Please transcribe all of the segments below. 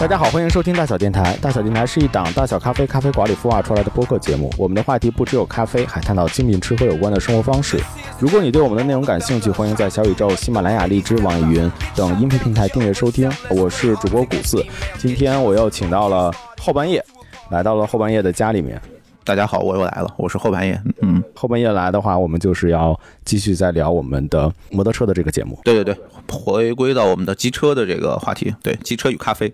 大家好，欢迎收听大小电台。大小电台是一档大小咖啡咖啡馆里孵化出来的播客节目。我们的话题不只有咖啡，还探讨精品吃喝有关的生活方式。如果你对我们的内容感兴趣，欢迎在小宇宙、喜马拉雅、荔枝、网易云等音频平台订阅收听。我是主播古四，今天我又请到了后半夜，来到了后半夜的家里面。大家好，我又来了，我是后半夜。嗯，后半夜来的话，我们就是要继续再聊我们的摩托车的这个节目。对对对，回归到我们的机车的这个话题。对，机车与咖啡。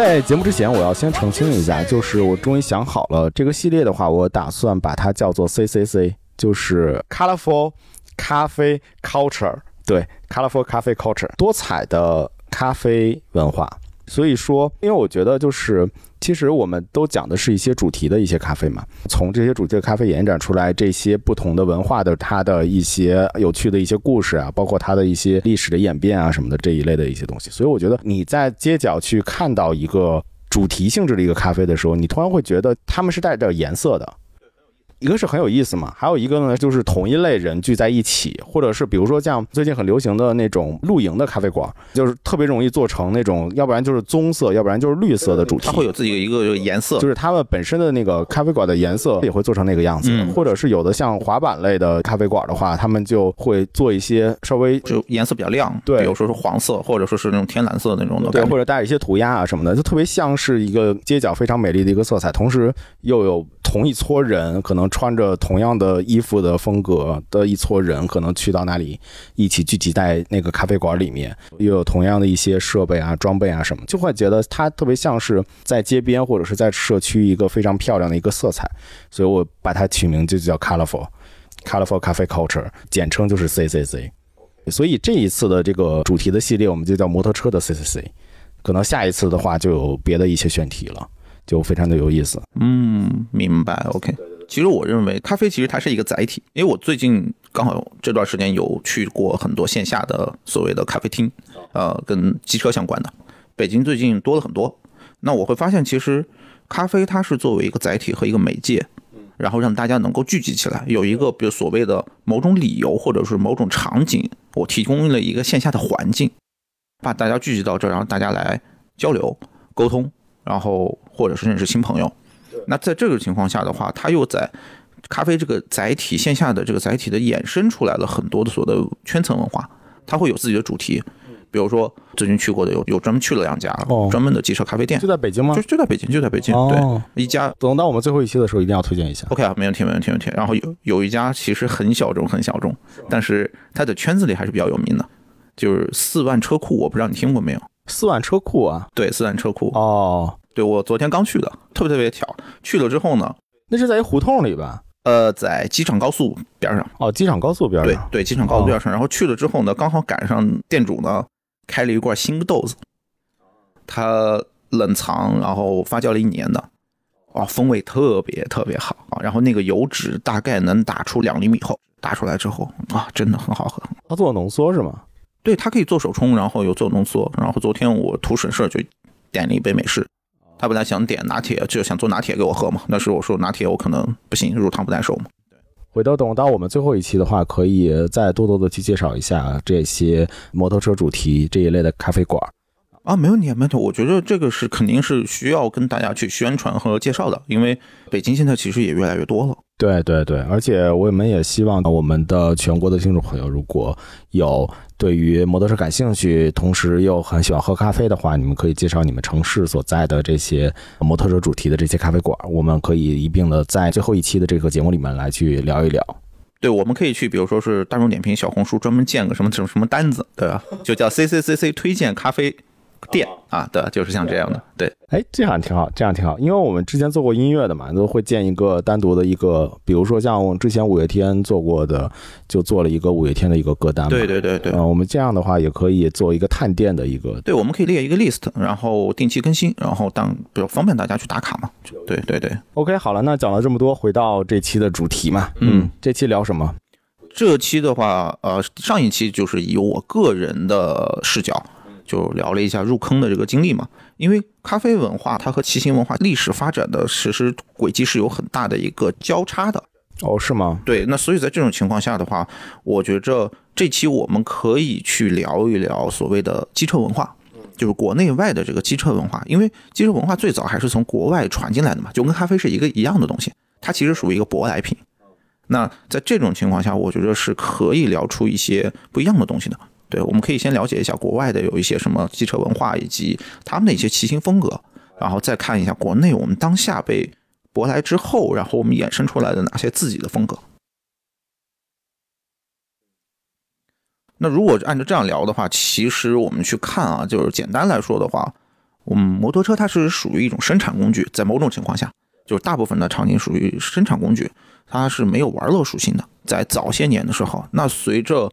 在节目之前，我要先澄清一下，就是我终于想好了，这个系列的话，我打算把它叫做 CCC，就是 Colorful 咖啡 Culture，对，Colorful 咖啡 Culture，多彩的咖啡文化。所以说，因为我觉得就是，其实我们都讲的是一些主题的一些咖啡嘛，从这些主题的咖啡延展出来这些不同的文化的它的一些有趣的一些故事啊，包括它的一些历史的演变啊什么的这一类的一些东西。所以我觉得你在街角去看到一个主题性质的一个咖啡的时候，你突然会觉得他们是带着颜色的。一个是很有意思嘛，还有一个呢，就是同一类人聚在一起，或者是比如说像最近很流行的那种露营的咖啡馆，就是特别容易做成那种，要不然就是棕色，要不然就是绿色的主题。它会有自己的一个颜色，就是他们本身的那个咖啡馆的颜色也会做成那个样子，嗯或者是有的像滑板类的咖啡馆的话，他们就会做一些稍微就颜色比较亮，对。比如说是黄色，或者说是那种天蓝色那种的。对，或者带一些涂鸦啊什么的，就特别像是一个街角非常美丽的一个色彩，同时又有同一撮人，可能穿着同样的衣服的风格的一撮人，可能去到那里一起聚集在那个咖啡馆里面，又有同样的一些设备啊、装备啊什么，就会觉得它特别像是在街边或者是在社区一个非常漂亮的一个色彩，所以我把它取名就叫 colorful。Colorful Cafe Culture，简称就是 CCC。所以这一次的这个主题的系列，我们就叫摩托车的 CCC。可能下一次的话，就有别的一些选题了，就非常的有意思。嗯，明白。OK。其实我认为咖啡其实它是一个载体，因为我最近刚好这段时间有去过很多线下的所谓的咖啡厅，呃，跟机车相关的。北京最近多了很多。那我会发现，其实咖啡它是作为一个载体和一个媒介，然后让大家能够聚集起来，有一个比如所谓的某种理由或者是某种场景，我提供了一个线下的环境，把大家聚集到这，然后大家来交流、沟通，然后或者是认识新朋友。那在这个情况下的话，他又在咖啡这个载体线下的这个载体的衍生出来了很多的所谓的圈层文化，他会有自己的主题。比如说最近去过的有有专门去了两家哦专门的机车咖啡店就，在北京吗就？就在北京，就在北京，哦对，一家等到我们最后一期的时候，一定要推荐一下。OK 啊，没问题，没问题，没问题。然后有有一家其实很小众，很小众，但是它的圈子里还是比较有名的，就是四万车库，我不知道你听过没有？四万车库啊，对，四万车库，哦，对我昨天刚去的，特别特别巧。去了之后呢，那是在一胡同里吧？呃，在机场高速边上，哦，机场高速边上。对对，机场高速边上。然后去了之后呢，刚好赶上店主呢开了一罐新豆子，他冷藏然后发酵了一年的，哇，风味特别特别好啊。然后那个油脂大概能打出两厘米厚，打出来之后啊，真的很好喝。他做浓缩是吗？对，它可以做手冲，然后有做浓缩。然后昨天我图省事就点了一杯美式。他本来想点拿铁，就想做拿铁给我喝嘛。那时候我说拿铁我可能不行，乳糖不耐受嘛。回头等到我们最后一期的话，可以再多多的去介绍一下这些摩托车主题这一类的咖啡馆。啊，没问题，没问题。我觉得这个是肯定是需要跟大家去宣传和介绍的，因为北京现在其实也越来越多了。对对对，而且我们也希望我们的全国的听众朋友，如果有对于摩托车感兴趣，同时又很喜欢喝咖啡的话，你们可以介绍你们城市所在的这些摩托车主题的这些咖啡馆，我们可以一并的在最后一期的这个节目里面来去聊一聊。对，我们可以去，比如说是大众点评、小红书专门建个什么什么什么单子，对吧？就叫 C C C C 推荐咖啡店啊，对，就是像这样的，对。哎，这样挺好，这样挺好，因为我们之前做过音乐的嘛，都会建一个单独的一个，比如说像我之前五月天做过的，就做了一个五月天的一个歌单嘛。对对对对嗯、我们这样的话也可以做一个探店的一个。对，我们可以列一个 list，然后定期更新，然后当比较方便大家去打卡嘛。对对对，OK，好了，那讲了这么多，回到这期的主题嘛。嗯，这期聊什么？这期的话，呃，上一期就是以我个人的视角就聊了一下入坑的这个经历嘛。因为咖啡文化它和骑行文化历史发展的实施轨迹是有很大的一个交叉的。哦，是吗？对，那所以在这种情况下的话，我觉着这期我们可以去聊一聊所谓的机车文化，就是国内外的这个机车文化，因为机车文化最早还是从国外传进来的嘛，就跟咖啡是一个一样的东西，它其实属于一个舶来品。那在这种情况下，我觉得是可以聊出一些不一样的东西的。对，我们可以先了解一下国外的有一些什么机车文化，以及他们的一些骑行风格，然后再看一下国内我们当下被舶来之后，然后我们衍生出来的哪些自己的风格。那如果按照这样聊的话，其实我们去看啊，就是简单来说的话，我们摩托车它是属于一种生产工具，在某种情况下，就是大部分的场景属于生产工具，它是没有玩乐属性的。在早些年的时候，那随着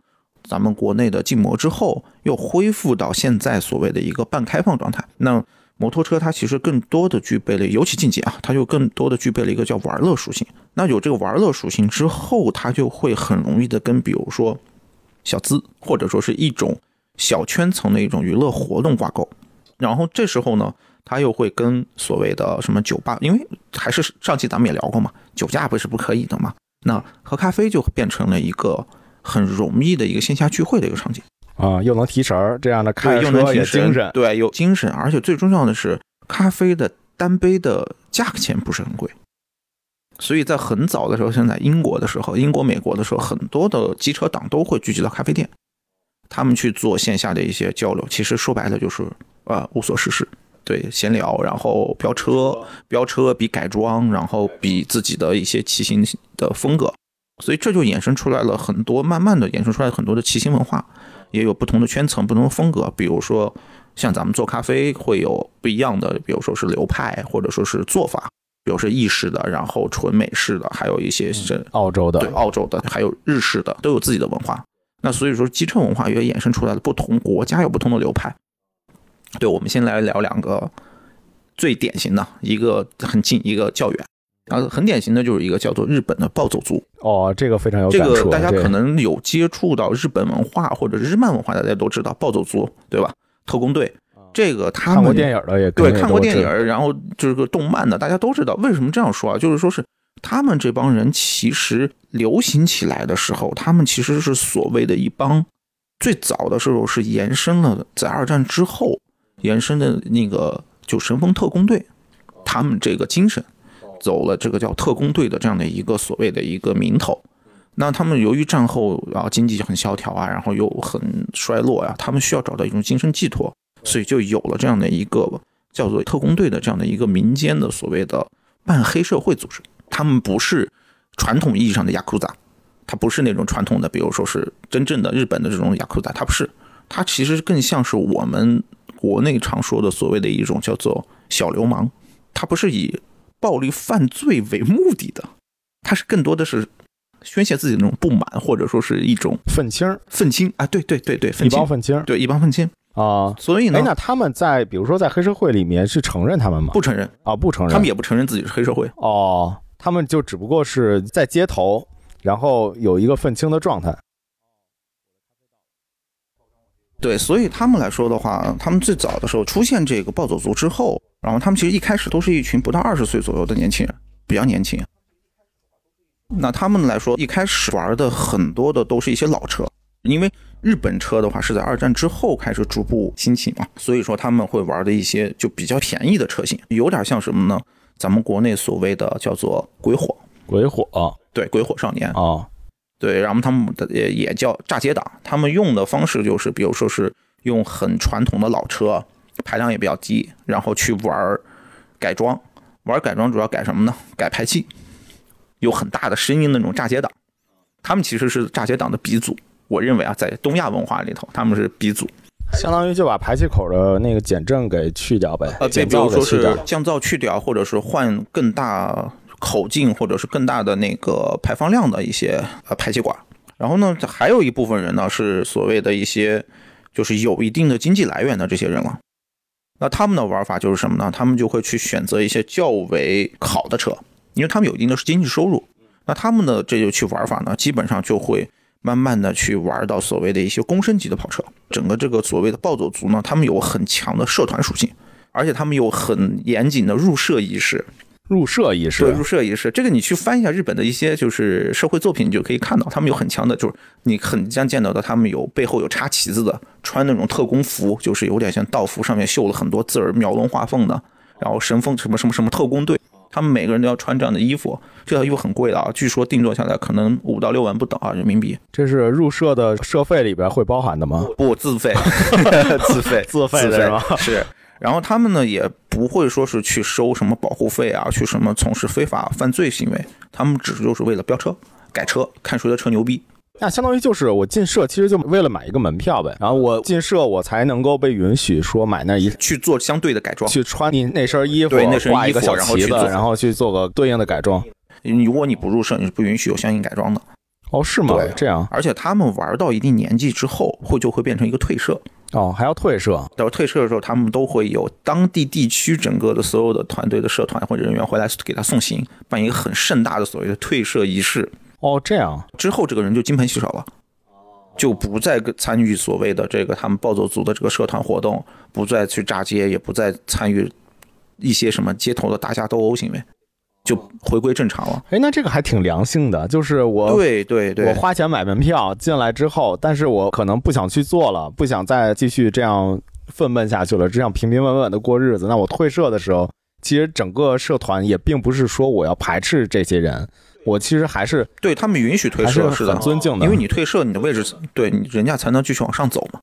咱们国内的禁摩之后，又恢复到现在所谓的一个半开放状态。那摩托车它其实更多的具备了，尤其进阶啊，它就更多的具备了一个叫玩乐属性。那有这个玩乐属性之后，它就会很容易的跟比如说小资或者说是一种小圈层的一种娱乐活动挂钩。然后这时候呢，它又会跟所谓的什么酒吧，因为还是上期咱们也聊过嘛，酒驾不是不可以的嘛。那喝咖啡就变成了一个很容易的一个线下聚会的一个场景。啊，又能提神儿，这样的开对，着又能车也提神精神。对，有精神，而且最重要的是，咖啡的单杯的价钱不是很贵，所以在很早的时候，像在英国的时候，英国、美国的时候，很多的机车党都会聚集到咖啡店，他们去做线下的一些交流。其实说白了就是呃无所事事，对，闲聊，然后飙车、飙车比改装，然后比自己的一些骑行的风格，所以这就衍生出来了很多，慢慢的衍生出来很多的骑行文化。也有不同的圈层、不同的风格。比如说，像咱们做咖啡会有不一样的，比如说是流派，或者说是做法，比如说意式的，然后纯美式的，还有一些是澳洲的对澳洲的，还有日式的，都有自己的文化。那所以说，机车文化也衍生出来了不同国家有不同的流派。对，我们先来聊两个最典型的，一个很近，一个较远。然后很典型的就是一个叫做日本的暴走族，哦，这个非常有这感触。个大家可能有接触到日本文化或者日漫文化，大家都知道暴走族，对吧？特工队，这个他们看过电影的也对看过电影然后这个动漫的，大家都知道。为什么这样说啊？就是说是他们这帮人其实流行起来的时候，他们其实是所谓的一帮最早的时候是延伸了在二战之后延伸的那个就神风特工队，他们这个精神走了这个叫特工队的这样的一个所谓的一个名头。那他们由于战后啊经济很萧条啊，然后又很衰落呀、他们需要找到一种精神寄托，所以就有了这样的一个叫做特工队的这样的一个民间的所谓的半黑社会组织。他们不是传统意义上的雅库扎，他不是那种传统的，比如说是真正的日本的这种雅库扎，他不是，他其实更像是我们国内常说的所谓的一种叫做小流氓，他不是以暴力犯罪为目的的，他是更多的是宣泄自己的那种不满，或者说是一种愤青儿，愤青啊，对对对对，一愤青帮，愤青对一帮愤青。啊。所以呢哎，，那他们在比如说在黑社会里面是承认他们吗？不承认，啊，不承认。他们也不承认自己是黑社会。哦，他们就只不过是在街头，然后有一个愤青的状态。对，所以他们来说的话，他们最早的时候出现这个暴走族之后，然后他们其实一开始都是一群不到二十岁左右的年轻人，比较年轻。那他们来说，一开始玩的很多的都是一些老车，因为日本车的话是在二战之后开始逐步兴起嘛，所以说他们会玩的一些就比较便宜的车型，有点像什么呢？咱们国内所谓的叫做鬼火，鬼火。对，鬼火少年，啊，对，然后他们的也也叫炸街党，他们用的方式就是，比如说是用很传统的老车，排量也比较低，然后去玩改装，玩改装主要改什么呢？改排气，有很大的声音那种炸街党，他们其实是炸街党的鼻祖。我认为啊，在东亚文化里头，他们是鼻祖。相当于就把排气口的那个减震给去掉呗，呃，对，减比如说是。降噪去掉，或者是换更大口径，或者是更大的那个排放量的一些呃排气管。然后呢，还有一部分人呢是所谓的一些就是有一定的经济来源的这些人了。那他们的玩法就是什么呢？他们就会去选择一些较为好的车，因为他们有一定的经济收入。那他们的这就去玩法呢，基本上就会慢慢的去玩到所谓的一些公升级的跑车。整个这个所谓的暴走族呢，他们有很强的社团属性，而且他们有很严谨的入社仪式。入社仪式。对，入社仪式，这个你去翻一下日本的一些就是社会作品，你就可以看到，他们有很强的，就是你很将见到的，他们有背后有插旗子的，穿那种特工服，就是有点像道服，上面绣了很多字儿，描龙画凤的，然后神风什么什么什么特工队，他们每个人都要穿这样的衣服，这套衣服很贵的啊，据说定做下来可能五到六万不等啊人民币，这是入社的社费里边会包含的吗？不自费，自费，自费的是吗是。然后他们呢也不会说是去收什么保护费啊，去什么从事非法犯罪行为，他们只是就是为了飙车、改车，看谁的车牛逼。那相当于就是我进社，其实就为了买一个门票呗。然后我进社，我才能够被允许说买那一去做相对的改装。去穿你那身衣服，对那身衣服然后去做然后去做个对应的改装。你如果你不入社，你是不允许有相应改装的。哦，是吗对？这样而且他们玩到一定年纪之后，会就会变成一个退社。哦，还要退社到退社的时候，他们都会有当地地区整个的所有的团队的社团或者人员回来给他送行，办一个很盛大的所谓的退社仪式。哦，这样之后，这个人就金盆洗手了，就不再参与所谓的这个他们暴走族的这个社团活动，不再去炸街，也不再参与一些什么街头的打架斗殴行为，就回归正常了。哎，那这个还挺良性的，就是我对对对，我花钱买门票进来之后，但是我可能不想去做了，不想再继续这样愤懑下去了，这样平平稳稳的过日子。那我退社的时候，其实整个社团也并不是说我要排斥这些人，我其实还是对他们允许退社是的，尊敬的，因为你退社，你的位置对你人家才能继续往上走嘛。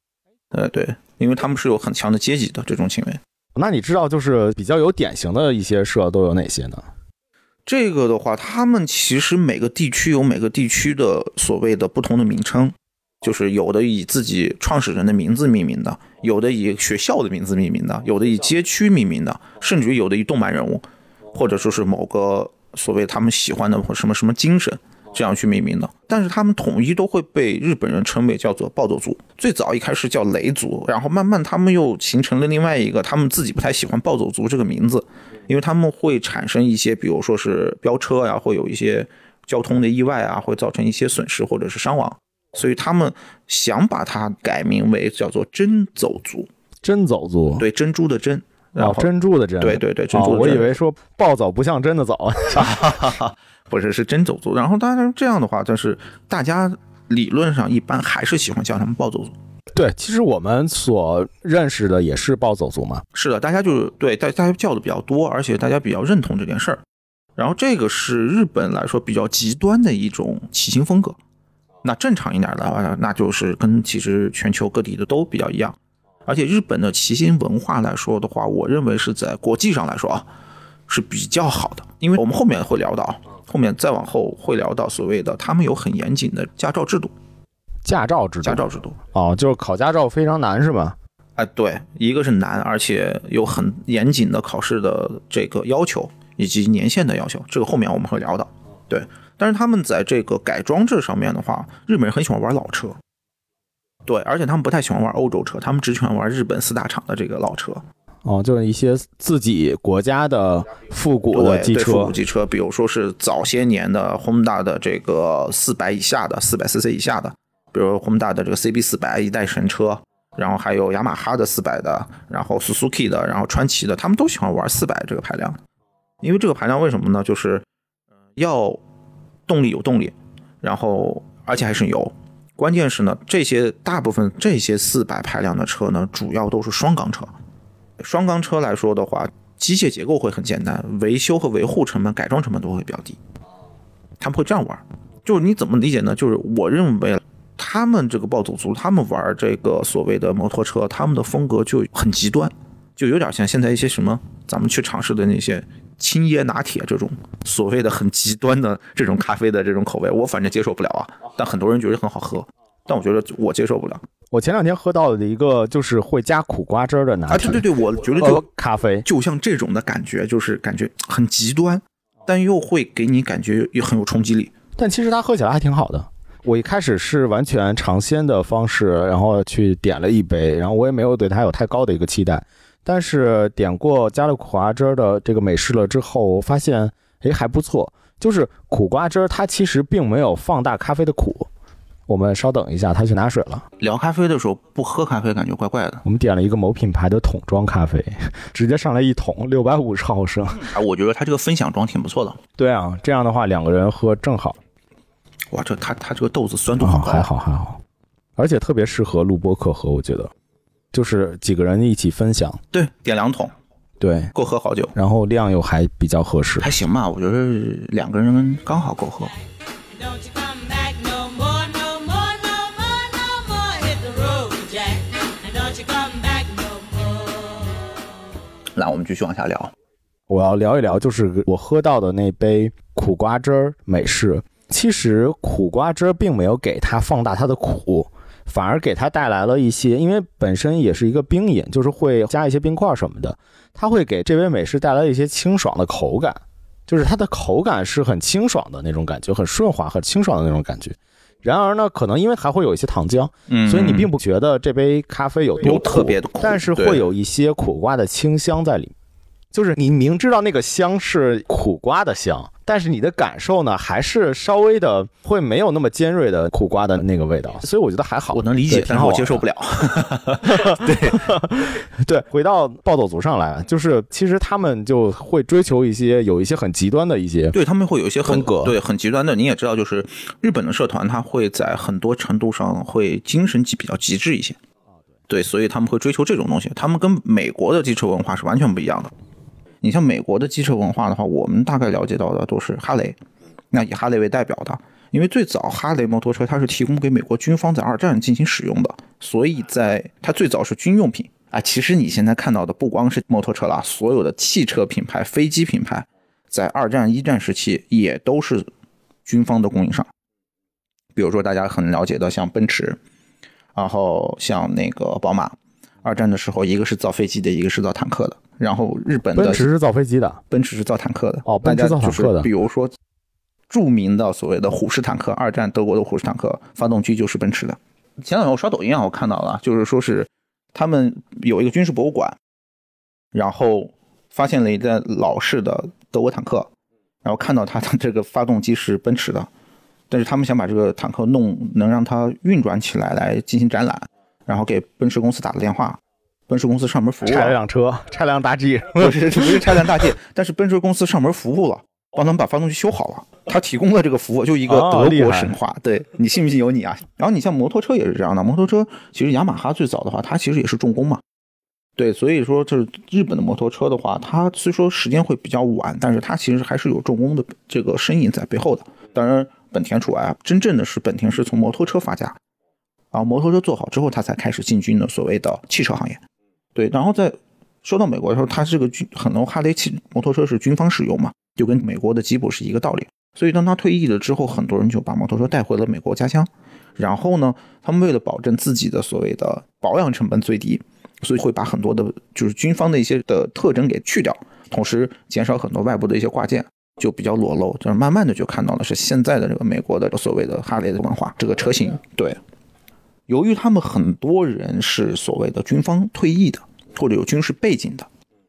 呃，对，因为他们是有很强的阶级的这种行为。那你知道就是比较有典型的一些社都有哪些呢？这个的话，他们其实每个地区有每个地区的所谓的不同的名称，就是有的以自己创始人的名字命名的，有的以学校的名字命名的，有的以街区命名的，甚至于有的以动漫人物，或者说是某个所谓他们喜欢的或什么什么精神。这样去命名的。但是他们统一都会被日本人称为叫做暴走族。最早一开始叫雷族，然后慢慢他们又形成了另外一个，他们自己不太喜欢暴走族这个名字。因为他们会产生一些，比如说是飙车呀，会有一些交通的意外啊，会造成一些损失或者是伤亡，所以他们想把它改名为叫做真走族，真走族，对珍珠的珍，然哦后，珍珠的珍，对对对珍珠我以为说暴走不像真的走，不是是真走族，然后当然这样的话，但是大家理论上一般还是喜欢叫他们暴走族。对，其实我们所认识的也是暴走族嘛。是的，大家就是对大大家叫的比较多，而且大家比较认同这件事儿。然后这个是日本来说比较极端的一种骑行风格。那正常一点的话，那就是跟其实全球各地的都比较一样。而且日本的骑行文化来说的话，我认为是在国际上来说啊是比较好的，因为我们后面会聊到，后面再往后会聊到所谓的他们有很严谨的驾照制度，驾照制度，驾照制度。哦，就是考驾照非常难是吧？哎，对，一个是难，而且有很严谨的考试的这个要求，以及年限的要求，这个后面我们会聊到。对，但是他们在这个改装这上面的话，日本人很喜欢玩老车。对，而且他们不太喜欢玩欧洲车，他们只喜欢玩日本四大厂的这个老车。哦，就是一些自己国家的复古的机对对，复车古，机车，比如说是早些年的 Honda 的这个四百以下的、四百 CC 以下的，比如 Honda 的这个 CB 四百一代神车，然后还有雅马哈的四百的，然后 Suzuki 的，然后川崎的，他们都喜欢玩四百这个排量，因为这个排量为什么呢？就是呃要动力有动力，然后而且还省油。关键是呢，这些大部分这些四百排量的车呢，主要都是双缸车。双缸车来说的话，机械结构会很简单，维修和维护成本、改装成本都会比较低。他们会这样玩，就是你怎么理解呢？就是我认为他们这个暴走族，他们玩这个所谓的摩托车，他们的风格就很极端，就有点像现在一些什么咱们去尝试的那些青椰拿铁这种所谓的很极端的这种咖啡的这种口味，我反正接受不了啊。但很多人觉得很好喝，但我觉得我接受不了我前两天喝到的一个就是会加苦瓜汁儿的拿啊！铁，对对对，我觉得就呃咖啡，就像这种的感觉，就是感觉很极端，但又会给你感觉也很有冲击力。但其实它喝起来还挺好的。我一开始是完全尝鲜的方式，然后去点了一杯，然后我也没有对它有太高的一个期待。但是点过加了苦瓜汁儿的这个美式了之后，我发现诶还不错。就是苦瓜汁儿它其实并没有放大咖啡的苦，我们稍等一下，他去拿水了。聊咖啡的时候不喝咖啡感觉怪怪的。我们点了一个某品牌的桶装咖啡，直接上来一桶六百五十毫升。啊，我觉得它这个分享装挺不错的。对啊，这样的话两个人喝正好。哇，这它它这个豆子酸度啊，很高，还好还好，而且特别适合录播课喝，我觉得，就是几个人一起分享，对，点两桶对，够喝好久，然后量又还比较合适。还行吧，我觉得两个人刚好够喝。那，我们继续往下聊。我要聊一聊，就是我喝到的那杯苦瓜汁儿美式。其实苦瓜汁儿并没有给它放大它的苦，反而给它带来了一些，因为本身也是一个冰饮，就是会加一些冰块什么的，它会给这杯美式带来一些清爽的口感，就是它的口感是很清爽的那种感觉，很顺滑、很清爽的那种感觉。然而呢，可能因为还会有一些糖浆，嗯。所以你并不觉得这杯咖啡有多苦特别的苦但是会有一些苦瓜的清香在里面。就是你明知道那个香是苦瓜的香，但是你的感受呢，还是稍微的会没有那么尖锐的苦瓜的那个味道，所以我觉得还好。我能理解对，但是我接受不。挺了。好玩的对，回到暴走族上来，就是其实他们就会追求一些有一些很极端的一些对他们会有一些很风格对很极端的，你也知道，就是日本的社团，他会在很多程度上会精神极比较极致一些。对，所以他们会追求这种东西。他们跟美国的机车文化是完全不一样的。你像美国的机车文化的话，我们大概了解到的都是哈雷，那以哈雷为代表的，因为最早哈雷摩托车它是提供给美国军方在二战进行使用的，所以在它最早是军用品啊。其实你现在看到的不光是摩托车啦，所有的汽车品牌、飞机品牌，在二战、一战时期也都是军方的供应商。比如说大家很了解的像奔驰，然后像那个宝马，二战的时候一个是造飞机的，一个是造坦克的。然后日本的奔驰是造飞机的，奔驰是造坦克的。哦奔驰造坦克的。比如说著名的所谓的虎式坦克，二战德国的虎式坦克发动机就是奔驰的。前两天我刷抖音啊，我看到了，就是说是他们有一个军事博物馆，然后发现了一辆老式的德国坦克，然后看到它的这个发动机是奔驰的，但是他们想把这个坦克弄能让它运转起来来进行展览，然后给奔驰公司打了电话，奔驰公司上门服务拆了了，辆车，拆辆大 G，不是不是拆辆大 G，但是奔驰公司上门服务了，帮他们把发动机修好了，他提供了这个服务，就一个哦德国神话，对你信不信由你啊。然后你像摩托车也是这样的，摩托车其实雅马哈最早的话，它其实也是重工嘛，对，所以说就是日本的摩托车的话，它虽说时间会比较晚，但是它其实还是有重工的这个身影在背后的。当然，本田除外啊，真正的是本田是从摩托车发家，然后摩托车做好之后，它才开始进军的所谓的汽车行业。对，然后在说到美国的时候，它这个军很多哈雷汽摩托车是军方使用嘛，就跟美国的吉普是一个道理。所以当他退役了之后，很多人就把摩托车带回了美国家乡。然后呢，他们为了保证自己的所谓的保养成本最低，所以会把很多的就是军方的一些的特征给去掉，同时减少很多外部的一些挂件，就比较裸露。就是慢慢的就看到了是现在的这个美国的所谓的哈雷的文化，这个车型对。由于他们很多人是所谓的军方退役的，或者有军事背景的，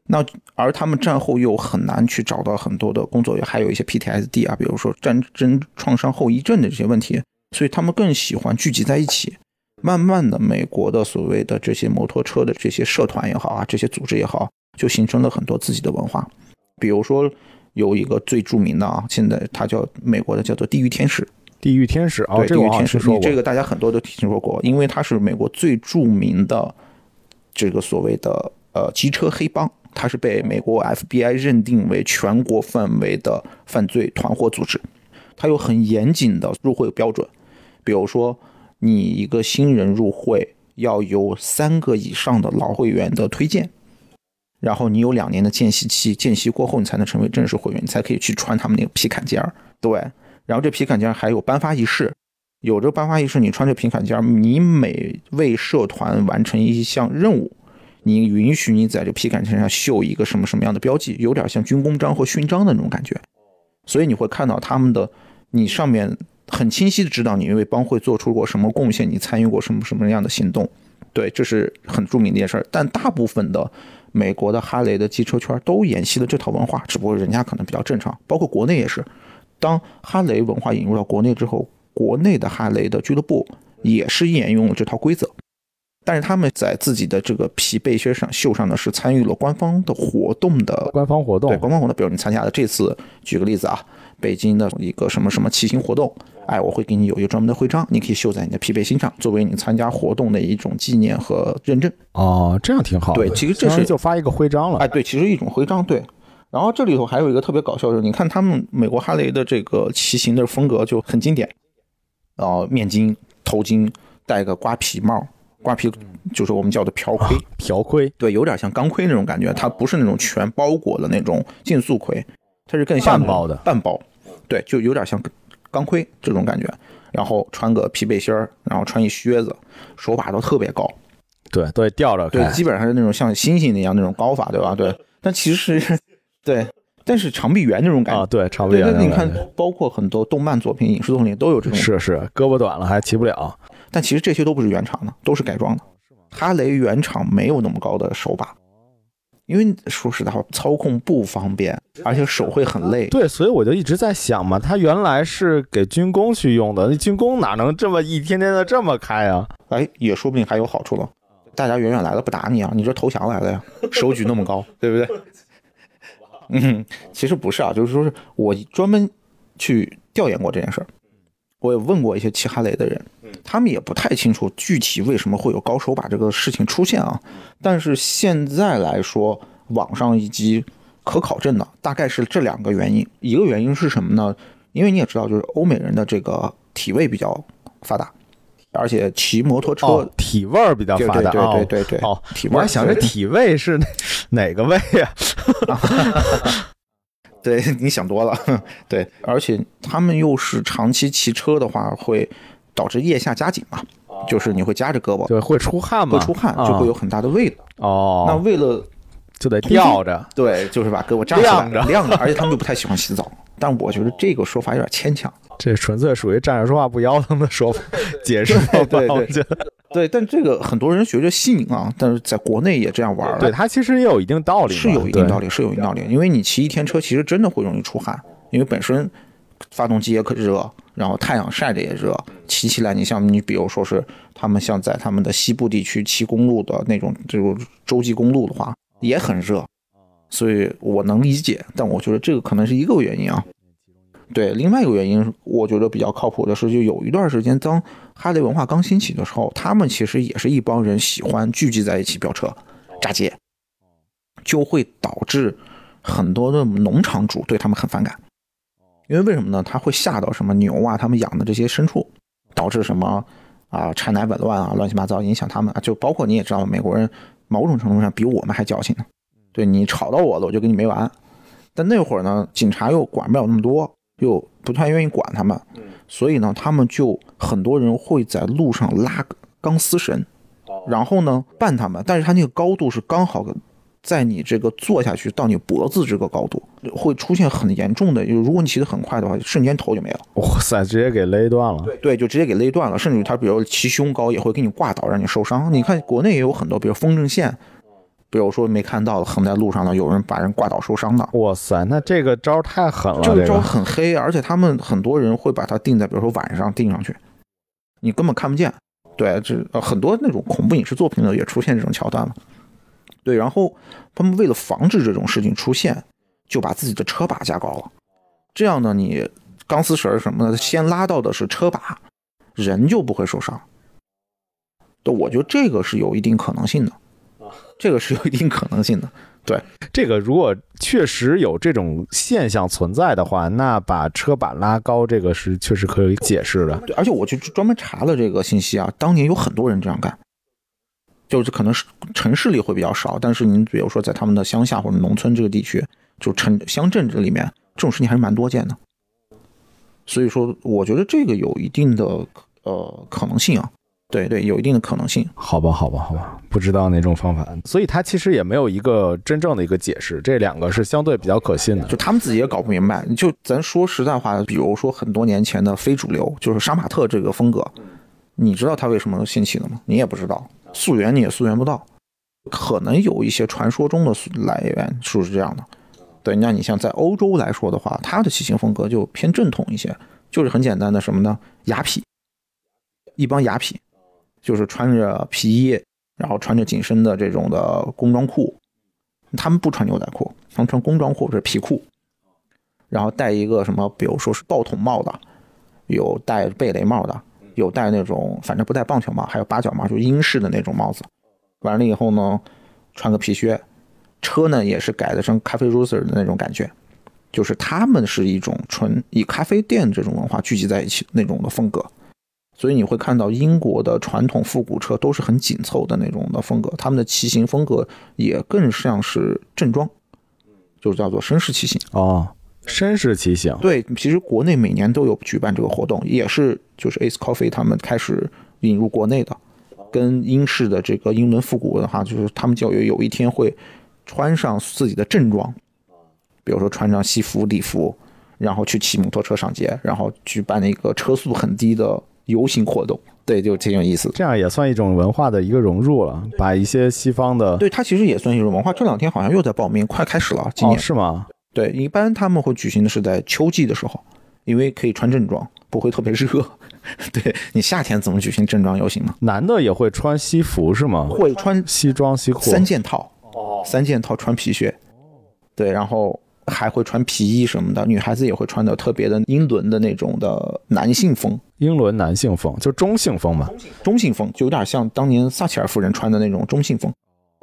那而他们战后又很难去找到很多的工作，还有一些 PTSD 啊，比如说战争创伤后遗症的这些问题，所以他们更喜欢聚集在一起。慢慢的，美国的所谓的这些摩托车的这些社团也好啊，这些组织也好，就形成了很多自己的文化。比如说有一个最著名的啊，现在它叫美国的叫做地狱天使，地狱天使啊，地狱天使听，说过。你这个大家很多都听说过，因为它是美国最著名的这个所谓的呃机车黑帮，它是被美国 FBI 认定为全国范围的犯罪团伙组织，它有很严谨的入会标准，比如说你一个新人入会要有三个以上的老会员的推荐。然后你有两年的见习期，见习过后你才能成为正式会员，你才可以去穿他们那个皮坎肩儿。对，然后这皮坎肩还有颁发仪式，有这个颁发仪式，你穿这皮坎肩，你每为社团完成一项任务，你允许你在这皮坎肩上绣一个什么什么样的标记，有点像军功章或勋章的那种感觉。所以你会看到他们的，你上面很清晰的知道你为帮会做出过什么贡献，你参与过什么什么样的行动。对，这是很著名的一件事儿。但大部分的美国的哈雷的机车圈都沿袭了这套文化，只不过人家可能比较正常，包括国内也是。当哈雷文化引入到国内之后，国内的哈雷的俱乐部也是沿用了这套规则，但是他们在自己的这个皮背靴上绣上的是参与了官方的活动的官方活动对，官方活动，比如你参加了这次，举个例子啊，北京的一个什么什么骑行活动，哎，我会给你有一个专门的徽章，你可以绣在你的皮背心上，作为你参加活动的一种纪念和认证。哦，这样挺好。对其实这是就发一个徽章了。哎，对，其实一种徽章，对。然后这里头还有一个特别搞笑，就是你看他们美国哈雷的这个骑行的风格就很经典，然后面巾、头巾，戴个瓜皮帽，瓜皮就是我们叫的瓢盔，瓢盔。对，有点像钢盔那种感觉，它不是那种全包裹的那种竞速盔，它是更像半包的。半包，对，就有点像钢盔这种感觉。然后穿个皮背心儿，然后穿一靴子，手把都特别高，对，都得吊着对，基本上是那种像猩猩那样那种高法，对吧？对，但其实是，对，但是长臂猿那种感觉。啊，对，长臂，猿那你看那种感觉，包括很多动漫作品、影视作品里都有这种，是是，胳膊短了还骑不了。但其实这些都不是原厂的，都是改装的。哈雷原厂没有那么高的手把，因为说实在话，操控不方便，而且手会很累。对，所以我就一直在想嘛，它原来是给军工去用的，那军工哪能这么一天天的这么开啊？哎，也说不定还有好处了。大家远远来了不打你啊，你这投降来了呀，手举那么高，对不对？嗯，其实不是啊，就是说是我专门去调研过这件事儿，我也问过一些骑哈雷的人，他们也不太清楚具体为什么会有高手把这个事情出现啊。但是现在来说，网上以及可考证的大概是这两个原因。一个原因是什么呢？因为你也知道，就是欧美人的这个体位比较发达，而且骑摩托车哦，体味儿比较对发达。对对哦对对对哦，体味儿我还想着体味是哪哪个味呀？对 你想多了，对，而且他们又是长期骑车的话，会导致腋下夹紧嘛，就是你会夹着胳膊，对，会出汗嘛？会出汗，啊就会有很大的味道。哦，那为了就得吊着。对，就是把胳膊扎起来晾着晾着，而且他们又不太喜欢洗澡，但我觉得这个说法有点牵强。这纯粹属于站着说话不腰疼的说法 解释对对我觉得。对，但这个很多人学着新颖啊，但是在国内也这样玩儿，对它其实也有一定道理，是有一定道理，是有一定道理。因为你骑一天车，其实真的会容易出汗，因为本身发动机也可热，然后太阳晒着也热，骑起来你像你比如说是他们像在他们的西部地区骑公路的那种这种洲际公路的话，也很热，所以我能理解，但我觉得这个可能是一个原因啊。对，另外一个原因，我觉得比较靠谱的是，就有一段时间，当哈雷文化刚兴起的时候，他们其实也是一帮人喜欢聚集在一起飙车、炸街，就会导致很多的农场主对他们很反感。因为为什么呢？他会吓到什么牛啊，他们养的这些牲畜，导致什么啊产奶紊乱啊，乱七八糟，影响他们。就包括你也知道，美国人某种程度上比我们还矫情呢。对你吵到我了，我就跟你没完。但那会儿呢，警察又管不了那么多，又不太愿意管他们，所以呢，他们就很多人会在路上拉钢丝绳，然后呢绊他们，但是他那个高度是刚好在你这个坐下去到你脖子这个高度，会出现很严重的，就是如果你骑得很快的话，瞬间头就没了。哇塞，直接给勒断了。对，就直接给勒断了，甚至于他比如骑胸高也会给你挂倒，让你受伤。你看国内也有很多，比如风筝线，比如说没看到横在路上的，有人把人挂倒受伤的。哇塞，那这个招太狠了，这个招很黑，而且他们很多人会把它定在，比如说晚上定上去，你根本看不见。对，这呃很多那种恐怖影视作品呢也出现这种桥段了。对，然后他们为了防止这种事情出现，就把自己的车把加高了。这样呢，你钢丝绳什么的，先拉到的是车把，人就不会受伤。对，我觉得这个是有一定可能性的，这个是有一定可能性的。对这个如果确实有这种现象存在的话，那把车把拉高，这个是确实可以解释的。对，而且我去专门查了这个信息啊，当年有很多人这样干，就是可能是城市里会比较少，但是您比如说在他们的乡下或者农村这个地区，就城乡镇这里面，这种事情还是蛮多见的。所以说，我觉得这个有一定的呃可能性啊，对对，有一定的可能性。好吧，好吧，好吧，不知道哪种方法，所以他其实也没有一个真正的一个解释，这两个是相对比较可信的。就他们自己也搞不明白。就咱说实在话，比如说很多年前的非主流，就是杀马特这个风格，你知道它为什么兴起的吗？你也不知道，溯源你也溯源不到，可能有一些传说中的来源是不是这样的？对，那你像在欧洲来说的话，它的骑行风格就偏正统一些，就是很简单的什么呢？雅痞，一帮雅痞，就是穿着皮衣，然后穿着紧身的这种的工装裤，他们不穿牛仔裤，他们穿工装裤是皮裤，然后戴一个什么，比如说是爆筒帽的，有戴贝雷帽的，有戴那种反正不戴棒球帽，还有八角帽，就英式的那种帽子。完了以后呢，穿个皮靴，车呢也是改的成咖啡 roaster 的那种感觉，就是他们是一种纯以咖啡店这种文化聚集在一起那种的风格。所以你会看到英国的传统复古车都是很紧凑的那种的风格，他们的骑行风格也更像是正装，就是叫做绅士骑行。哦，绅士骑行，对，其实国内每年都有举办这个活动，也是就是 Ace Coffee 他们开始引入国内的，跟英式的这个英伦复古文化，就是他们就有有一天会穿上自己的正装，比如说穿上西服礼服，然后去骑摩托车上街，然后举办了一个车速很低的游行活动，对，就挺有意思的。这样也算一种文化的一个融入了，把一些西方的对，它其实也算一种文化。这两天好像又在报名，快开始了，今哦年。是吗？对，一般他们会举行的是在秋季的时候，因为可以穿正装，不会特别热。对你夏天怎么举行正装游行呢？男的也会穿西服是吗？会穿西装西裤三件套哦，三件套穿皮靴，对，然后还会穿皮衣什么的。女孩子也会穿的特别的英伦的那种的男性风，英伦男性风，就中性风嘛。中性风，就有点像当年撒切尔夫人穿的那种中性风，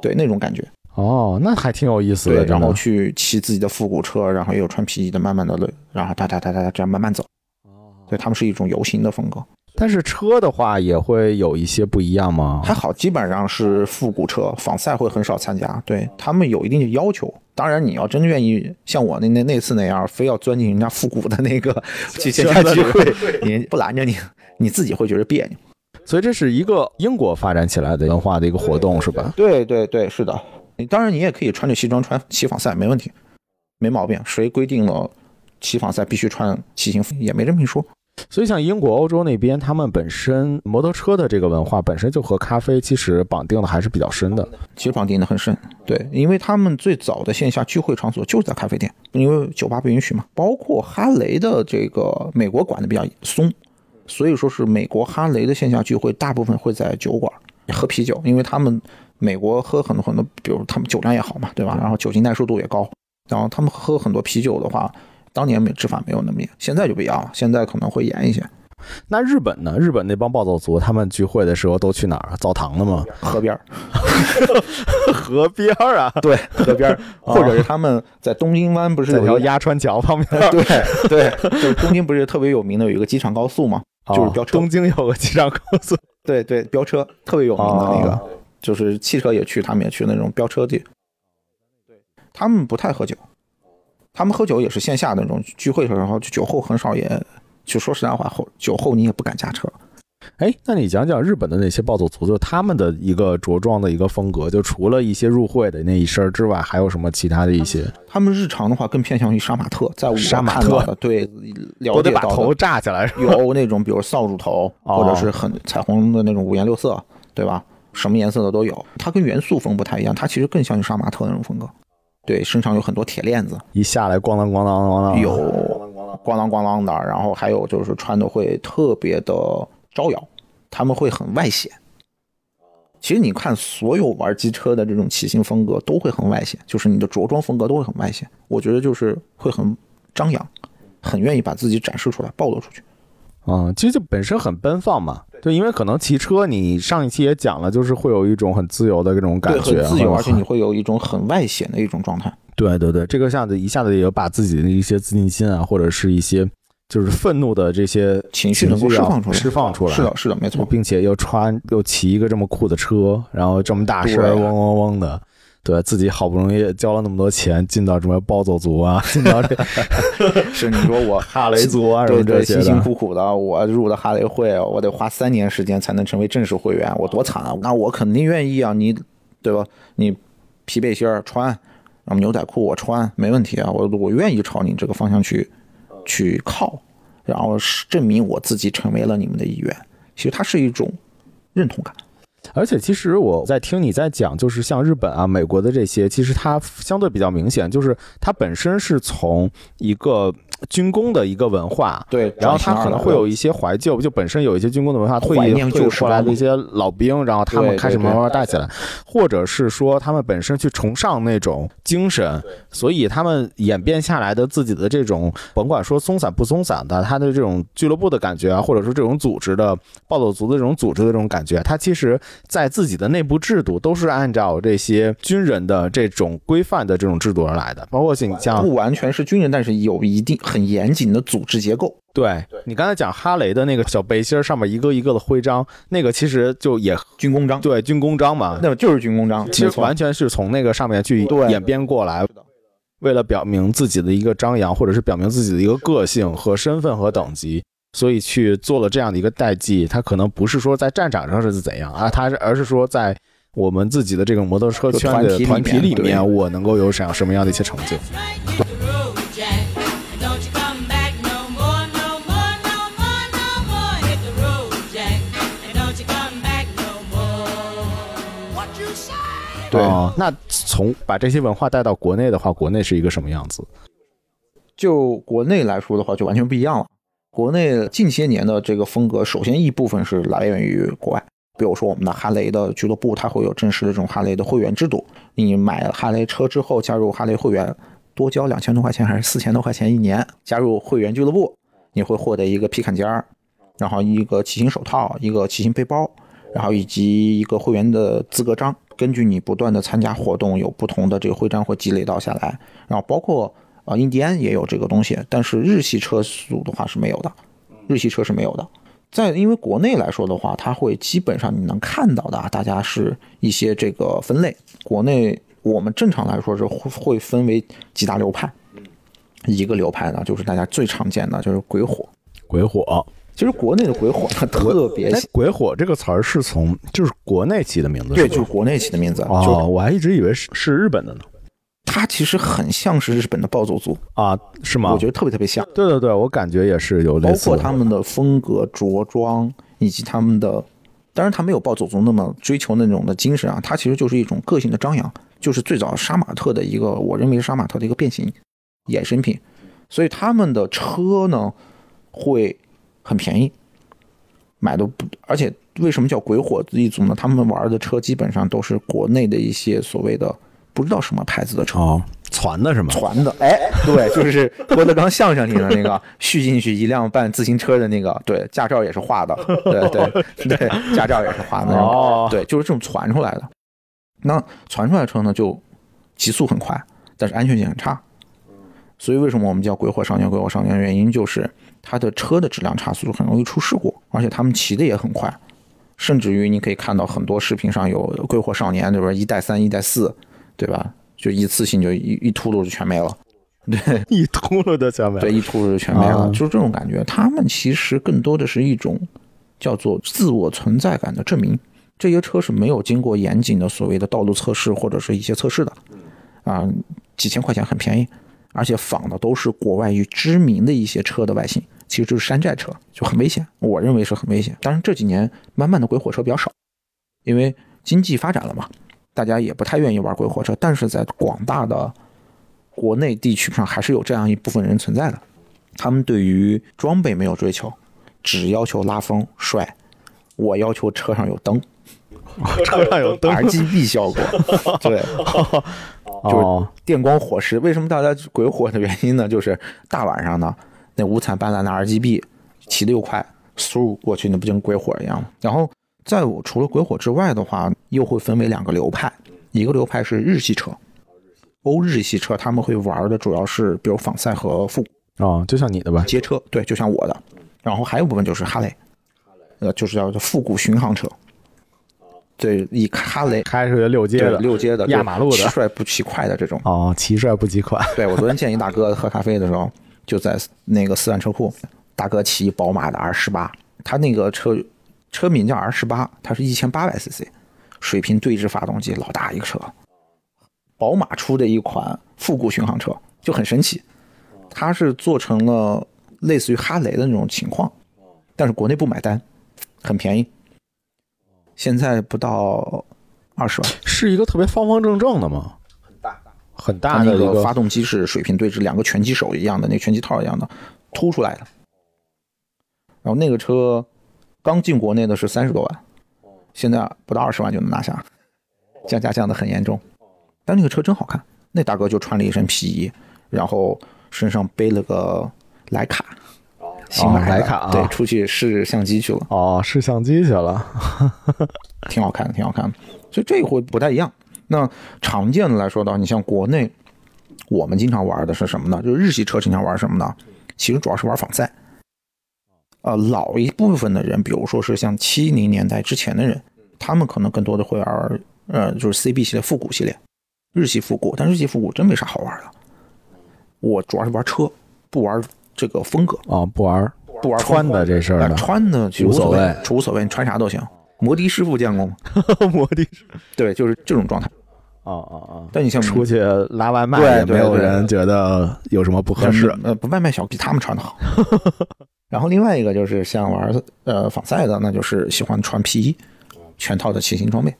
对那种感觉。哦，那还挺有意思对，的。然后去骑自己的复古车，然后也有穿皮衣的，慢慢的，然后哒哒哒哒哒这样慢慢走。哦对他们是一种游行的风格，但是车的话也会有一些不一样吗？还好，基本上是复古车，仿赛会很少参加。对他们有一定的要求，当然你要真愿意像我那那那次那样，非要钻进人家复古的那个 去线下聚会，你不拦着你，你自己会觉得别扭。所以这是一个英国发展起来的文化的一个活动，是吧？对对对，是的。你当然你也可以穿着西装穿骑仿赛，没问题，没毛病。谁规定了骑仿赛必须穿骑行服也没这么一说。所以像英国、欧洲那边，他们本身摩托车的这个文化本身就和咖啡其实绑定的还是比较深的。其实绑定的很深，对，因为他们最早的线下聚会场所就是在咖啡店，因为酒吧不允许嘛。包括哈雷的这个美国管的比较松，所以说是美国哈雷的线下聚会大部分会在酒馆喝啤酒，因为他们美国喝很多很多，比如他们酒量也好嘛，对吧？然后酒精耐受度也高，然后他们喝很多啤酒的话，当年没执法没有那么严，现在就不一样了，现在可能会严一些。那日本呢？日本那帮暴走族，他们聚会的时候都去哪儿啊？澡堂子吗？河边儿，河边儿啊，对，河边儿，或者是他们在东京湾不是有条鸭川桥旁边。对对，就是东京不是特别有名的有一个机场高速吗，就是飙车。东京有个机场高速，对对，飙车特别有名的那个，哦就是汽车也去，他们也去那种飙车地。对，他们不太喝酒，他们喝酒也是线下的那种聚会的时候，酒后很少也，就说实在话，后酒后你也不敢驾车。哎，那你讲讲日本的那些暴走族，就他们的一个着装的一个风格，就除了一些入会的那一身之外，还有什么其他的一些？他们日常的话更偏向于杀马特，在我杀马特对，了都得解到的把头炸起来，有那种比如扫帚头，哦或者是很彩虹的那种五颜六色，对吧？什么颜色的都有。它跟元素风不太一样，它其实更像是杀马特那种风格。对，身上有很多铁链子，一下来咣当咣当咣当，有咣啷咣啷的，然后还有就是穿的会特别的招摇，他们会很外显。其实你看，所有玩机车的这种骑行风格都会很外显，就是你的着装风格都会很外显。我觉得就是会很张扬，很愿意把自己展示出来，暴露出去。嗯，其实就本身很奔放嘛。对，因为可能骑车，你上一期也讲了，就是会有一种很自由的这种感，觉，很自由，而且你会有一种很外显的一种状态。对对对，这个下子一下子也把自己的一些自信心啊，或者是一些就是愤怒的这些情绪能够释放出来，释放出来。是的，是的，没错。并且又穿又骑一个这么酷的车，然后这么大声，嗡嗡嗡的，对自己好不容易交了那么多钱，进到什么暴走族啊，进到这 是你说我哈雷族啊什么这对对，些辛辛，苦苦的，我入的哈雷会，我得花三年时间才能成为正式会员，我多惨啊！那我肯定愿意啊，你对吧？你皮背心儿穿，然后牛仔裤我穿，没问题啊，我我愿意朝你这个方向去去靠，然后是证明我自己成为了你们的一员。其实它是一种认同感。而且其实我在听你在讲，就是像日本啊、美国的这些，其实它相对比较明显，就是它本身是从一个军工的一个文化，对然后它可能会有一一些怀旧，就本身有一些军工的文化，退役退役怀念旧时光过来的一些老兵，然后他们开始慢慢带起来，或者是说他们本身去崇尚那种精神，所以他们演变下来的自己的这种，甭管说松散不松散的，他的这种俱乐部的感觉啊，或者说这种组织的暴走族的这种组织的这种感觉，它其实在自己的内部制度都是按照这些军人的这种规范的这种制度而来的，包括你像不完全是军人，但是有一定很严谨的组织结构。对你刚才讲哈雷的那个小背心儿上面一个一个的徽章，那个其实就也军功章，对军功章嘛，那就是军功章，其实完全是从那个上面去对。演变过来，为了表明自己的一个张扬，或者是表明自己的一个个性和身份和等级，所以去做了这样的一个代际它可能不是说在战场上是怎样啊它是而是说在我们自己的这个摩托车圈的团体里面我能够有什样什么样的一些成就。对。啊那从把这些文化带到国内的话国内是一个什么样子？就国内来说的话就完全不一样了。国内近些年的这个风格，首先一部分是来源于国外，比如说我们的哈雷的俱乐部，它会有正式的这种哈雷的会员制度。你买了哈雷车之后，加入哈雷会员，多交两千多块钱还是四千多块钱一年，加入会员俱乐部，你会获得一个皮坎肩儿，然后一个骑行手套，一个骑行背包，然后以及一个会员的资格章。根据你不断的参加活动，有不同的这个徽章会积累到下来，然后包括啊，印第安也有这个东西，但是日系车速的话是没有的，日系车是没有的。在因为国内来说的话，它会基本上你能看到的啊，大家是一些这个分类。国内我们正常来说是会会分为几大流派，一个流派呢就是大家最常见的就是鬼火。鬼火，其实国内的鬼火它特别哎，鬼火这个词儿是从就是国内起的名字，对，就是国内起的名字，哦，我还一直以为是是日本的呢。它其实很像是日本的暴走族，啊，是吗？我觉得特别特别像。对对对，我感觉也是有包类似包。括他们的风格、着装以及他们的，当然他没有暴走族那么追求那种的精神啊，他其实就是一种个性的张扬，就是最早杀马特的一个，我认为是杀马特的一个变形衍生品，所以他们的车呢会很便宜，买的不，而且为什么叫鬼火一族呢？他们玩的车基本上都是国内的一些所谓的不知道什么牌子的车，哦，传的是吗？传的，哎，对，就是郭德纲相声里的那个 续进去一辆半自行车的那个，对，驾照也是画的，对对 对，驾照也是画的哦对，就是这种传出来的。那传出来的车呢，就极速很快，但是安全性很差。所以为什么我们叫鬼火少年？鬼火少年原因就是它的车的质量差，速度很容易出事故，而且他们骑的也很快，甚至于你可以看到很多视频上有鬼火少年，对吧？一代三、一代四，对吧？就一次性就一一秃噜就全没了。对 一秃噜的全没了。对，一秃噜就全没了，啊就是这种感觉。他们其实更多的是一种叫做自我存在感的证明。这些车是没有经过严谨的所谓的道路测试或者是一些测试的，啊，几千块钱很便宜，而且仿的都是国外与知名的一些车的外形，其实就是山寨车，就很危险。我认为是很危险。当然这几年慢慢的鬼火车比较少，因为经济发展了嘛，大家也不太愿意玩鬼火车，但是在广大的国内地区上还是有这样一部分人存在的，他们对于装备没有追求，只要求拉风帅，我要求车上有灯 车上有灯。，RGB 效果，对，就是哦，电光火石。为什么大家鬼火的原因呢？就是大晚上呢，那五彩斑斓的 RGB 骑得又快，嗖过去，那不就跟鬼火一样吗？然后在我除了鬼火之外的话，又会分为两个流派，一个流派是日系车，欧日系车他们会玩的主要是比如仿赛和复古。哦，就像你的吧。街车，对，就像我的。然后还有部分就是哈雷，呃，就是叫做复古巡航车。对，以哈雷开出去溜街的，溜街的压马路的骑帅不骑快的这种。哦，骑帅不骑快。对我昨天见一大哥喝咖啡的时候，就在那个四万车库，大哥骑宝马的 R 十八，他那个车车名叫 R 十八，它是一千八百 CC，水平对置发动机，老大一个车。宝马出的一款复古巡航车就很神奇，它是做成了类似于哈雷的那种情况，但是国内不买单，很便宜。现在不到二十万。是一个特别方方正正的吗？很大，很大的一个发动机是水平对置，两个拳击手一样的，那个拳击套一样的凸出来的。然后那个车刚进国内的是三十多万，现在不到二十万就能拿下，降价降的很严重。但那个车真好看，那大哥就穿了一身皮衣，然后身上背了个徕卡，新买的徕卡啊对，出去试相机去了。哦，试相机去了。挺好看的，挺好看的。所以这回不太一样。那常见的来说呢，你像国内我们经常玩的是什么呢？就是日系车经常玩什么呢？其实主要是玩仿赛。呃，老一部分的人，比如说是像七零年代之前的人，他们可能更多的会玩呃，就是 CB 系列复古系列，日系复古。但日系复古真没啥好玩的。我主要是玩车，不玩这个风格，哦，不玩不玩穿的这事儿呃的，穿的无所谓谓，无所谓，你穿啥都行。摩的师傅见过吗？摩的是。对，就是这种状态。哦哦哦。但你像出去拉外卖对也没有人觉得有什么不合适。呃，不外卖小比他们穿的好。然后另外一个就是像玩呃仿赛的，那就是喜欢穿皮衣，全套的骑行装备，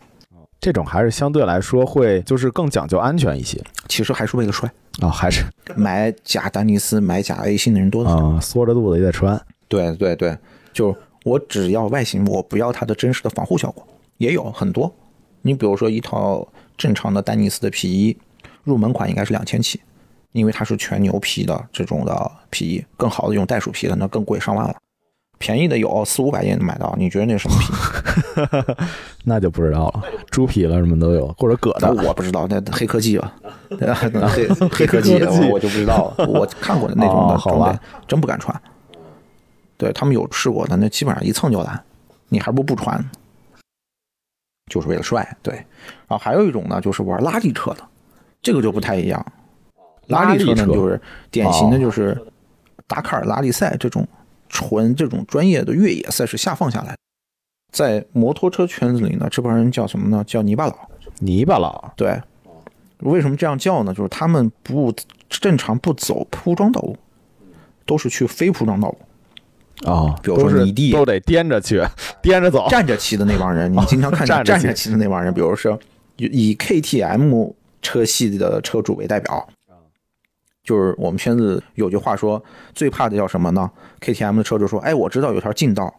这种还是相对来说会就是更讲究安全一些其实还是为了帅。啊、还是买假丹尼斯、买假 A 星的人多。啊、缩着肚子也得穿。对对对，就我只要外形，我不要它的真实的防护效果，也有很多。你比如说一套正常的丹尼斯的皮衣，入门款应该是两千起，因为它是全牛皮的这种的皮衣，更好的用袋鼠皮的那更贵上万了。便宜的有四五百也能买到，你觉得那是什么皮？那就不知道了，猪皮了什么都有，或者葛的。我不知道，那黑科技吧，黑黑科技我我就不知道了。我看过的那种的装备，真不敢穿。对他们有试过的，那基本上一蹭就烂，你还不如不穿，就是为了帅。对，然后还有一种呢，就是玩拉力车的，这个就不太一样。拉力车呢，就是典型的哦就是达喀尔拉力赛这种纯这种专业的越野赛事下放下来，在摩托车圈子里呢，这帮人叫什么呢？叫泥巴佬。泥巴佬对，为什么这样叫呢？就是他们不正常不走铺装道路，都是去非铺装道路。哦，比如说泥地都得颠着去，颠着走。站着骑的那帮人，你 经常看见哦站着骑站着骑的那帮人，比如说以 KTM 车系的车主为代表。就是我们圈子有句话说，最怕的叫什么呢？KTM 的车主说：“哎，我知道有条近道，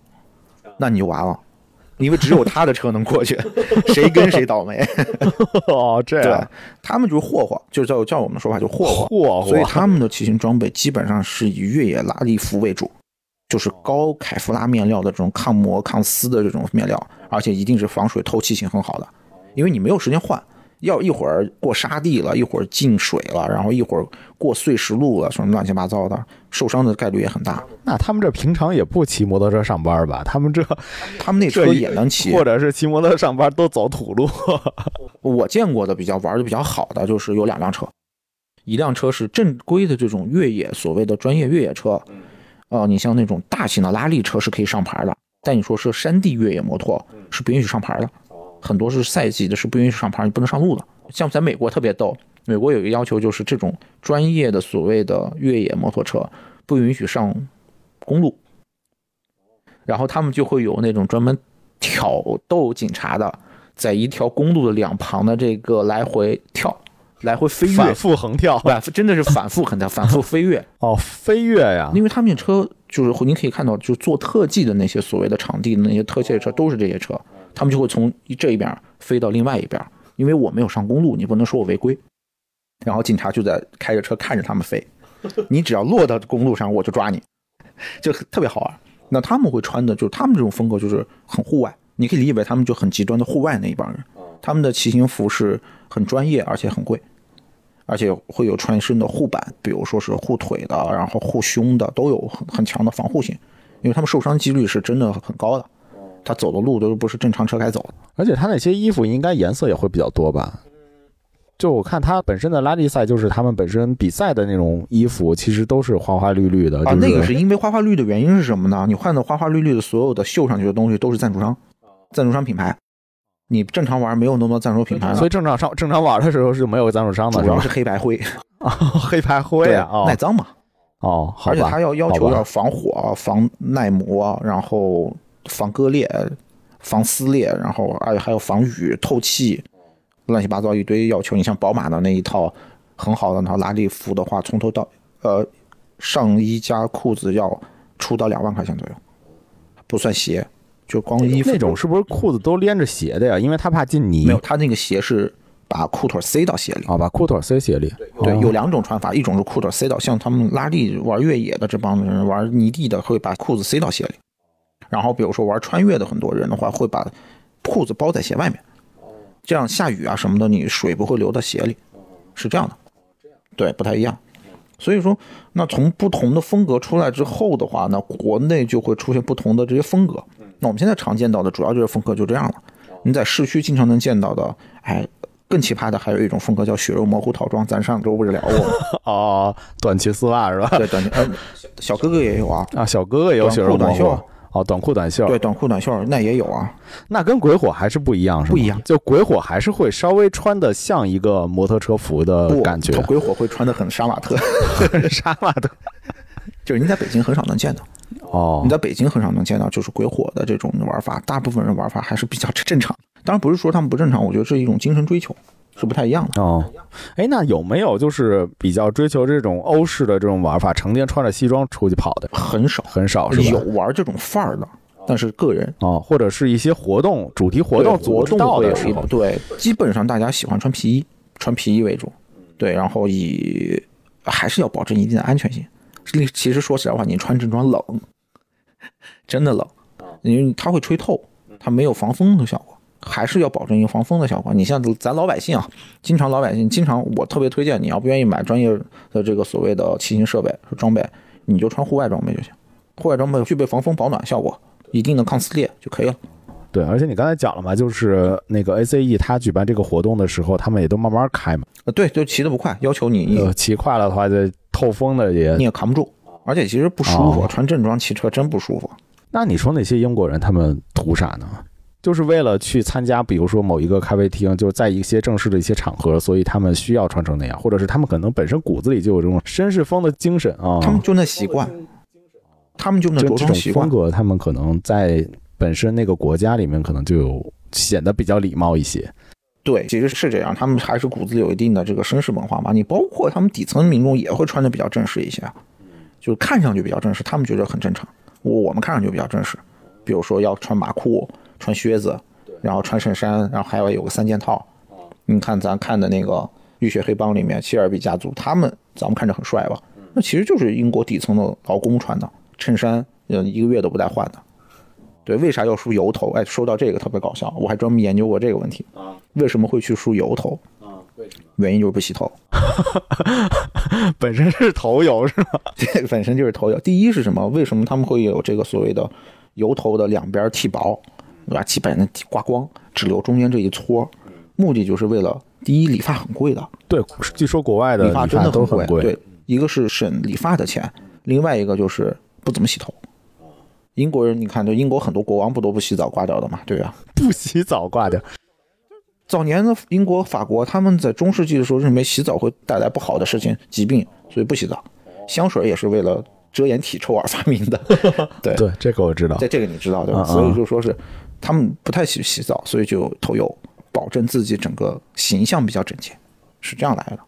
那你就完了，因为只有他的车能过去，谁跟谁倒霉。”哦，这对样，他们就是霍霍，就是叫叫我们说法就霍霍，霍霍所以他们的骑行装备基本上是以越野拉力服为主，就是高凯夫拉面料的这种抗磨抗撕的这种面料，而且一定是防水透气性很好的，因为你没有时间换，要一会儿过沙地了，一会儿进水了，然后一会儿过碎石路了，什么乱七八糟的，受伤的概率也很大。那他们这平常也不骑摩托车上班吧？他们这 他们那车也能骑，或者是骑摩托车上班都走土路。我见过的比较玩的比较好的就是有两辆车，一辆车是正规的这种越野，所谓的专业越野车，呃，你像那种大型的拉力车是可以上牌的，但你说是山地越野摩托是不允许上牌的，很多是赛季的，是不允许上牌，你不能上路的。像在美国特别逗，美国有一个要求就是这种专业的所谓的越野摩托车不允许上公路，然后他们就会有那种专门挑逗警察的，在一条公路的两旁的这个来回跳，来回飞跃反，复横跳 反复真的是反复横跳，反复飞跃。哦，飞跃呀！因为他们那车就是你可以看到，就是做特技的那些所谓的场地的那些特技车都是这些车，他们就会从这一边飞到另外一边，因为我没有上公路，你不能说我违规。然后警察就在开着车看着他们飞，你只要落到公路上，我就抓你，就特别好玩。那他们会穿的就是他们这种风格，就是很户外，你可以理解为他们就很极端的户外那一帮人。他们的骑行服是很专业，而且很贵，而且会有穿身的护板，比如说是护腿的，然后护胸的，都有很很强的防护性，因为他们受伤几率是真的很高的。他走的路都不是正常车该走的。而且他那些衣服应该颜色也会比较多吧？就我看他本身的拉力赛，就是他们本身比赛的那种衣服，其实都是花花绿绿的。啊，那个是因为花花绿的原因是什么呢？你换的花花绿绿的所有的绣上去的东西都是赞助商，赞助商品牌。你正常玩没有那么多赞助品牌，所以正常上正常玩的时候是没有赞助商的，主要是？黑白灰，啊，黑白灰啊，哦耐脏嘛。哦，好，而且它要要求要防火、防耐磨，然后防割裂、防撕裂，然后还还有防雨、透气，乱七八糟一堆要求。你像宝马的那一套很好的那套拉力服的话，从头到呃上衣加裤子要出到两万块钱左右，不算鞋，就光衣服那种是不是裤子都连着鞋的呀？因为他怕进泥没有，他那个鞋是把裤腿塞到鞋里。啊，把裤腿塞鞋里。对，哦有两种穿法，一种是裤腿塞到，像他们拉力玩越野的这帮人，玩泥地的会把裤子塞到鞋里，然后比如说玩穿越的很多人的话，会把裤子包在鞋外面，这样下雨啊什么的，你水不会流到鞋里，是这样的，对，不太一样。所以说，那从不同的风格出来之后的话，那国内就会出现不同的这些风格。那我们现在常见到的主要就是风格就这样了。你在市区经常能见到的，哎，更奇葩的还有一种风格叫血肉模糊套装，咱上周不是聊过吗？哦，短裙丝袜是吧？对，短裙，呃，小哥哥也有啊，啊，小哥哥也有血肉模糊裤短袖。哦，短裤短袖。对，，短裤短袖那也有啊。那跟鬼火还是不一样，是吗？不一样就鬼火还是会稍微穿的像一个摩托车服的，感觉。鬼火会穿的很杀马特，杀马特。就是你在北京很少能见到，哦你，在北京很少能见到，就是鬼火的这种玩法，大部分人玩法还是比较正常。当然不是说他们不正常，我觉得是一种精神追求，是不太一样的。哦，哎，那有没有就是比较追求这种欧式的这种玩法，成天穿着西装出去跑的？很少很少是有？玩这种范儿的，但是个人哦，或者是一些活动、主题活动对组织活动会有到的时候，对，基本上大家喜欢穿皮衣，穿皮衣为主，对，然后以还是要保证一定的安全性。其其实说实在话，你穿正装冷，真的冷，因为它会吹透，它没有防风的效果，还是要保证一个防风的效果。你像咱老百姓啊，经常老百姓经常，我特别推荐你要不愿意买专业的这个所谓的骑行设备装备，你就穿户外装备就行，户外装备具备防风保暖效果，一定的抗撕裂就可以了。对，而且你刚才讲了嘛，就是那个 ACE 他举办这个活动的时候，他们也都慢慢开嘛。呃，对，就骑得不快，要求你呃，骑快了的话，这透风的也你。也扛不住，而且其实不舒服，哦穿正装骑车真不舒服。那你说那些英国人他们图啥呢？就是为了去参加，比如说某一个咖啡厅，就是在一些正式的一些场合，所以他们需要穿成那样，或者是他们可能本身骨子里就有这种绅士风的精神啊。他们就那习惯，他们就那着装习惯。风格，他们可能在本身那个国家里面，可能就有显得比较礼貌一些。对，其实是这样，他们还是骨子里有一定的这个绅士文化嘛。你包括他们底层民众也会穿的比较正式一些，就是看上去比较正式，他们觉得很正常。我我们看上去比较正式，比如说要穿马裤、穿靴子，然后穿衬衫，然后还要有个三件套。你看咱看的那个《浴血黑帮》里面切尔比家族，他们咱们看着很帅吧？那其实就是英国底层的劳工穿的衬衫，嗯，一个月都不带换的。对，为啥要梳油头？哎，说到这个特别搞笑，我还专门研究过这个问题啊。为什么会去梳油头？原因就是不洗头，本身是头油是吧？这个本身就是头油。第一是什么？为什么他们会有这个所谓的油头的两边剃薄，对吧？基本上刮光，只留中间这一撮，目的就是为了第一理发很贵的，对，据说国外的理发真的都很贵。对，一个是省理发的钱，另外一个就是不怎么洗头。英国人，你看，就英国很多国王不都不洗澡挂掉的嘛，对吧？不洗澡挂掉。早年的英国、法国，他们在中世纪的时候认为洗澡会带来不好的事情、疾病，所以不洗澡。香水也是为了遮掩体臭而发明的。对，对，这个我知道在。这个你知道对吧？嗯嗯所以就说是他们不太喜洗澡，所以就头油，保证自己整个形象比较整洁，是这样来的。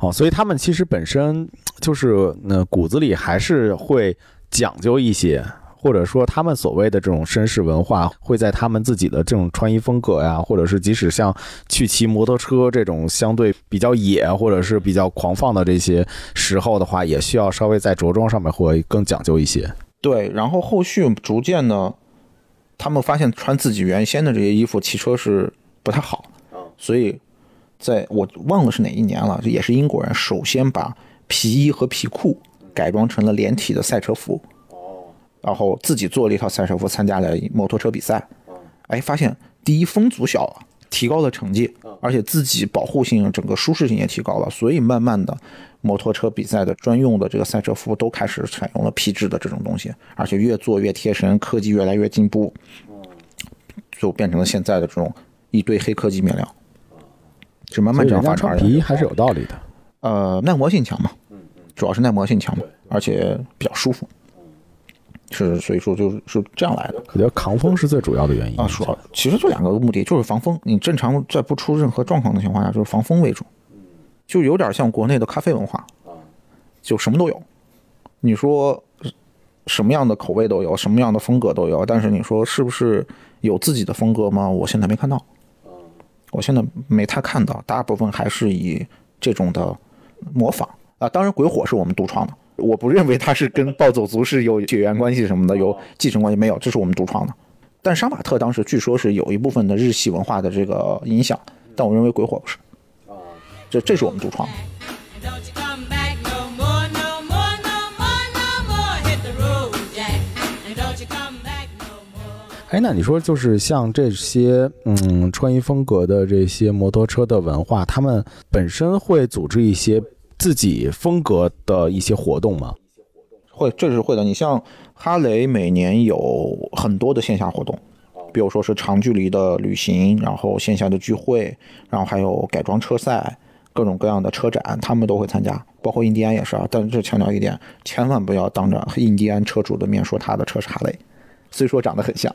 哦，所以他们其实本身就是呃骨子里还是会讲究一些，或者说他们所谓的这种绅士文化，会在他们自己的这种穿衣风格呀，或者是即使像去骑摩托车这种相对比较野或者是比较狂放的这些时候的话，也需要稍微在着装上面会更讲究一些。对，然后后续逐渐呢，他们发现穿自己原先的这些衣服骑车是不太好，所以在我忘了是哪一年了，也是英国人首先把皮衣和皮裤改装成了连体的赛车服，然后自己做了一套赛车服参加了摩托车比赛，哎，发现第一风阻小了，提高了成绩，而且自己保护性、整个舒适性也提高了，所以慢慢的，摩托车比赛的专用的这个赛车服都开始采用了皮质的这种东西，而且越做越贴身，科技越来越进步，就变成了现在的这种一堆黑科技面料，就慢慢这样发展而来皮衣还是有道理的。呃，耐磨性强嘛，主要是耐磨性强嘛，而且比较舒服。是所以说就是是这样来的。我觉得扛风是最主要的原因啊，主要其实就两个目的，就是防风。你正常在不出任何状况的情况下，就是防风为主，就有点像国内的咖啡文化，就什么都有。你说什么样的口味都有，什么样的风格都有，但是你说是不是有自己的风格吗？我现在没看到，我现在没太看到，大部分还是以这种的模仿啊。当然，鬼火是我们独创的，我不认为它是跟暴走族是有血缘关系什么的，有继承关系没有，这是我们独创的。但杀马特当时据说是有一部分的日系文化的这个影响，但我认为鬼火不是，这这是我们独创的。And don't you come back no more, no more, no more, no more. Hit the road, Jack. And don't you come back no more. 哎，那你说就是像这些嗯穿衣风格的这些摩托车的文化，他们本身会组织一些自己风格的一些活动吗？会，这是会的。你像哈雷每年有很多的线下活动，比如说是长距离的旅行，然后线下的聚会，然后还有改装车赛，各种各样的车展，他们都会参加。包括印第安也是啊，但是这强调一点，千万不要当着印第安车主的面说他的车是哈雷。虽说长得很像，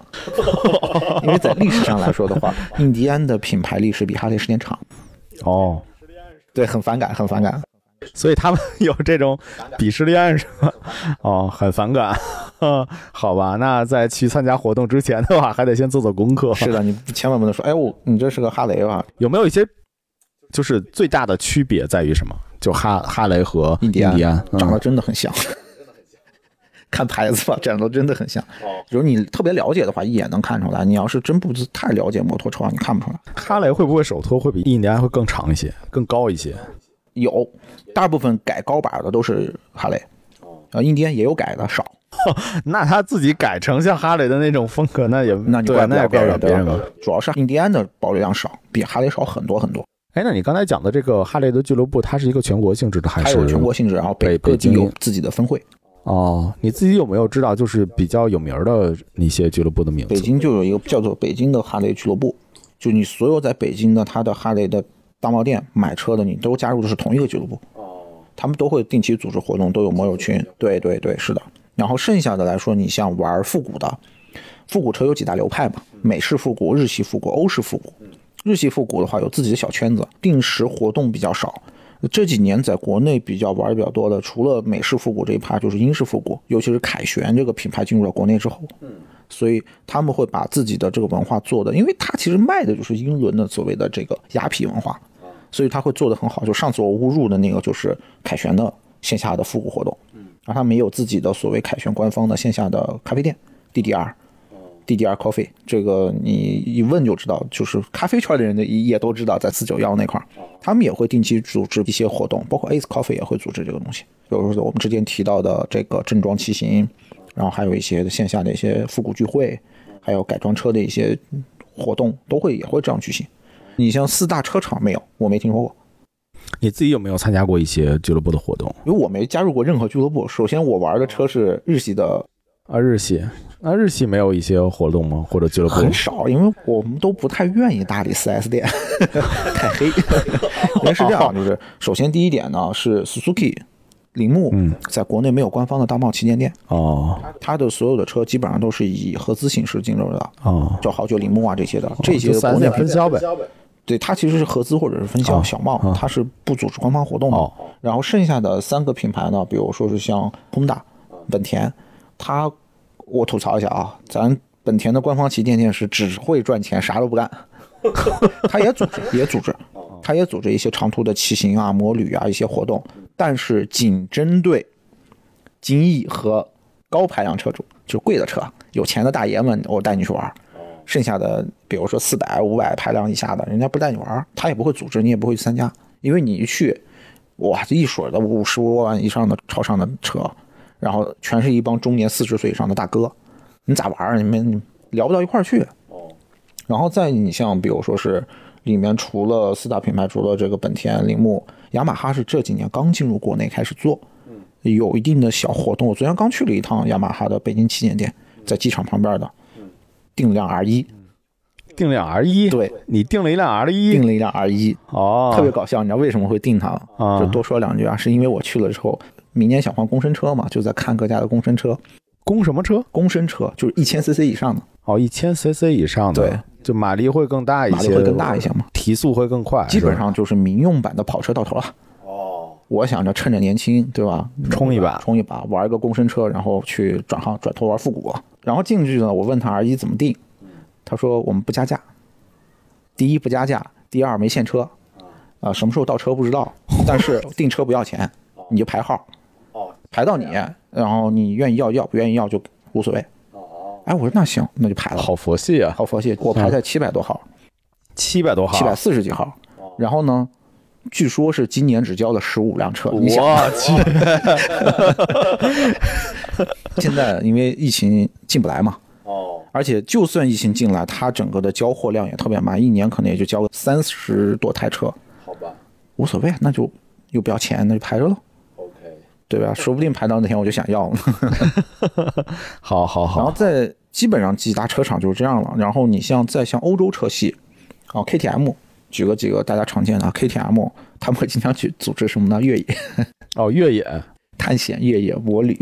因为在历史上来说的话，印第安的品牌历史比哈雷时间长。哦，对，很反感，很反感。所以他们 有这种鄙视链是吧？哦，很反感。好吧，那在去参加活动之前的话，还得先做做功课。是的，你千万不能说，哎，我你这是个哈雷吧？有没有一些就是最大的区别在于什么？就哈哈雷和印第安第安长得嗯真的很像。看牌子吧，长得真的很像。比如果你特别了解的话，一眼能看出来。你要是真不是太了解摩托车，你看不出来。哈雷会不会手托会比印第安会更长一些、更高一些？有，大部分改高把的都是哈雷，啊，印第安也有改的，少。那他自己改成像哈雷的那种风格，那也那你怪不那也怪不了了别人，对别人吧吧？？主要是印第安的保留量少，比哈雷少很多很多。哎，那你刚才讲的这个哈雷的俱乐部，它是一个全国性质的还是？它有全国性质，然后北各地北京有自己的分会。哦，你自己有没有知道就是比较有名儿的一些俱乐部的名字？北京就有一个叫做北京的哈雷俱乐部，就你所有在北京的它的哈雷的大贸店买车的，你都加入的是同一个俱乐部。哦他们都会定期组织活动，都有摩友群。对对对，是的。然后剩下的来说，你像玩复古的，复古车有几大流派嘛？美式复古、日系复古、欧式复古。日系复古的话有自己的小圈子，定时活动比较少。这几年在国内比较玩的比较多的，除了美式复古这一趴，就是英式复古，尤其是凯旋这个品牌进入了国内之后，所以他们会把自己的这个文化做的，因为它其实卖的就是英伦的所谓的这个雅痞文化，所以他会做的很好。就上次我误入的那个就是凯旋的线下的复古活动，然后他们也有自己的所谓凯旋官方的线下的咖啡店 DDR。DDR Coffee，这个你一问就知道，就是咖啡圈的人的也都知道，在四九幺那块儿，他们也会定期组织一些活动，包括 Ace Coffee 也会组织这个东西，比如说我们之前提到的这个正装骑行，然后还有一些线下的一些复古聚会，还有改装车的一些活动，都会也会这样举行。你像四大车厂没有，我没听说过，你自己有没有参加过一些俱乐部的活动？因为我没加入过任何俱乐部。首先，我玩的车是日系的啊，日系，那日系没有一些活动吗？或者俱乐部？很少，因为我们都不太愿意搭理 4S 店，太黑。因为是这样，就是首先第一点呢是 Suzuki 铃木嗯在国内没有官方的大贸旗舰店，哦它的所有的车基本上都是以合资形式进入的，哦，就豪爵铃木啊这些的，这些就 4S 国内分销呗。对，它其实是合资或者是分销哦小贸哦，它是不组织官方活动的。哦然后剩下的三个品牌呢，比如说是像 Honda、本田，它我吐槽一下啊，咱本田的官方旗舰店是只会赚钱，啥都不干。他也组织，也组织，他也组织一些长途的骑行啊、摩旅啊一些活动，但是仅针对精益和高排量车主，就贵的车，有钱的大爷们，我带你去玩。剩下的，比如说四百、五百排量以下的，人家不带你玩，他也不会组织，你也不会去参加，因为你一去，哇，这一水的五十多万以上的超上的车，然后全是一帮中年四十岁以上的大哥，你咋玩儿？你们聊不到一块儿去。然后再你像比如说是里面除了四大品牌，除了这个本田、铃木、雅马哈是这几年刚进入国内开始做，有一定的小活动。我昨天刚去了一趟雅马哈的北京旗舰店，在机场旁边的，订了辆 R 一，定辆 R 一，对，你订了一辆 R 一，订了一辆 R 一，哦，特别搞笑。你知道为什么会订它吗？啊就多说两句啊，是因为我去了之后，明年想换公升车嘛，就在看各家的公升车。公什么车？公升车，就是一千 CC 以上的，哦，一千 CC 以上的，对，就马力会更大一些，马力会更大一些嘛，提速会更快，基本上就是民用版的跑车到头了。哦，我想着趁着年轻，对吧？冲一把冲一把，玩一个公升车，然后去转行转头玩复古。然后进去呢，我问他 R 一怎么定，他说我们不加价，第一不加价，第二没现车，啊、什么时候到车不知道，但是订车不要钱，你就排号，排到你，然后你愿意要要，不愿意要就无所谓。哎，我说那行，那就排了。好佛系啊，好佛系，我排在七百多号，七百多号，七百四十几号。然后呢，据说是今年只交了十五辆车。我去，现在因为疫情进不来嘛，哦，而且就算疫情进来，它整个的交货量也特别慢，一年可能也就交个三十多台车，好吧。无所谓，那就又不要钱，那就排着喽，，OK，对吧？说不定排到那天我就想要了。好好好然后，在基本上几大车厂就是这样了。然后你像在像欧洲车系，啊 KTM，举个几个大家常见的啊 KTM，他们会经常去组织什么呢？越野、哦，越野探险、越野、摩旅，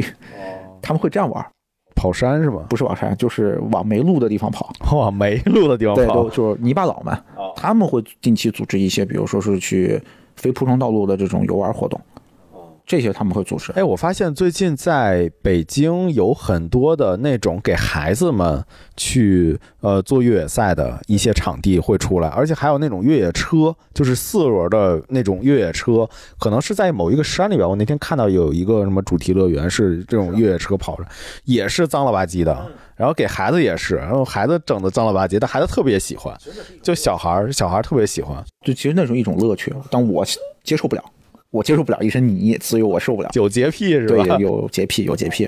他们会这样玩，跑山是吧？不是跑山，就是往没路的地方跑。往，没路的地方对，跑都，就是泥巴佬们，他们会定期组织一些，比如说是去非铺装道路的这种游玩活动，这些他们会组织。哎，我发现最近在北京有很多的那种给孩子们去呃做越野赛的一些场地会出来，而且还有那种越野车，就是四轮的那种越野车，可能是在某一个山里边。我那天看到有一个什么主题乐园是这种越野车跑着，也是脏了吧唧的。然后给孩子也是，然后孩子整的脏了吧唧，但孩子特别喜欢，就小孩儿小孩儿特别喜欢，就其实那是一种乐趣，但我接受不了，我接受不了一身泥，所以我受不了。有洁癖是对，吧？有洁癖，有洁癖。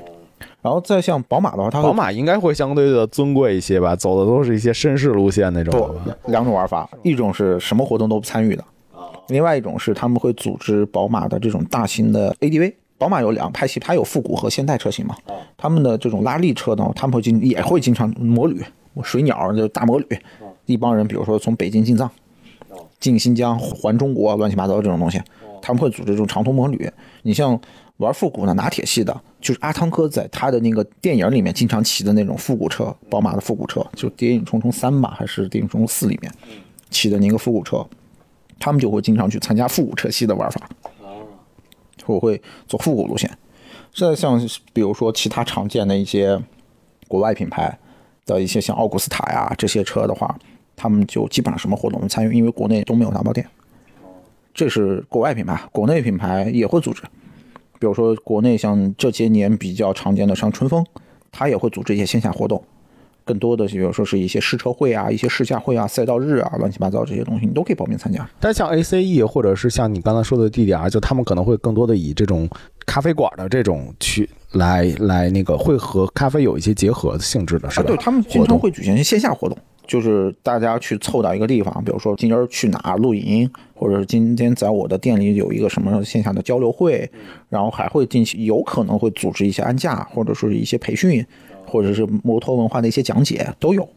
然后再像宝马的话，它会宝马应该会相对的尊贵一些吧，走的都是一些绅士路线那种不。两种玩法，一种是什么活动都不参与的，另外一种是他们会组织宝马的这种大型的 ADV。宝马有两派系，它有复古和现代车型嘛。他们的这种拉力车呢，他们会经也会经常摩旅、水鸟就大摩旅，一帮人，比如说从北京进藏、进新疆、环中国，乱七八糟这种东西，他们会组织这种长途摩旅。你像玩复古的拿铁系的，就是阿汤哥在他的那个电影里面经常骑的那种复古车，宝马的复古车，就《谍影重重三》吧，还是《谍影重重四》里面骑的那个复古车，他们就会经常去参加复古车系的玩法。我会走复古路线。现在像比如说其他常见的一些国外品牌的一些像奥古斯塔呀这些车的话，他们就基本上什么活动都参与，因为国内都没有大包店。这是国外品牌，国内品牌也会组织。比如说国内像这些年比较常见的像春风，它也会组织一些线下活动。更多的，比如说是一些试车会啊、一些试驾会啊、赛道日啊、乱七八糟这些东西，你都可以报名参加。但像 ACE 或者是像你刚才说的 DDR，就他们可能会更多的以这种咖啡馆的这种去来来那个会和咖啡有一些结合性质的，是啊，吧？对他们经常会举行一些线下活动，就是大家去凑到一个地方，比如说今儿去哪儿露营，或者是今天在我的店里有一个什么线下的交流会，然后还会进行有可能会组织一些安驾，或者是一些培训，或者是摩托文化的一些讲解都有。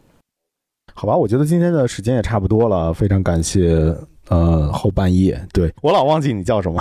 好吧，我觉得今天的时间也差不多了，非常感谢。呃，后半夜，对我老忘记你叫什么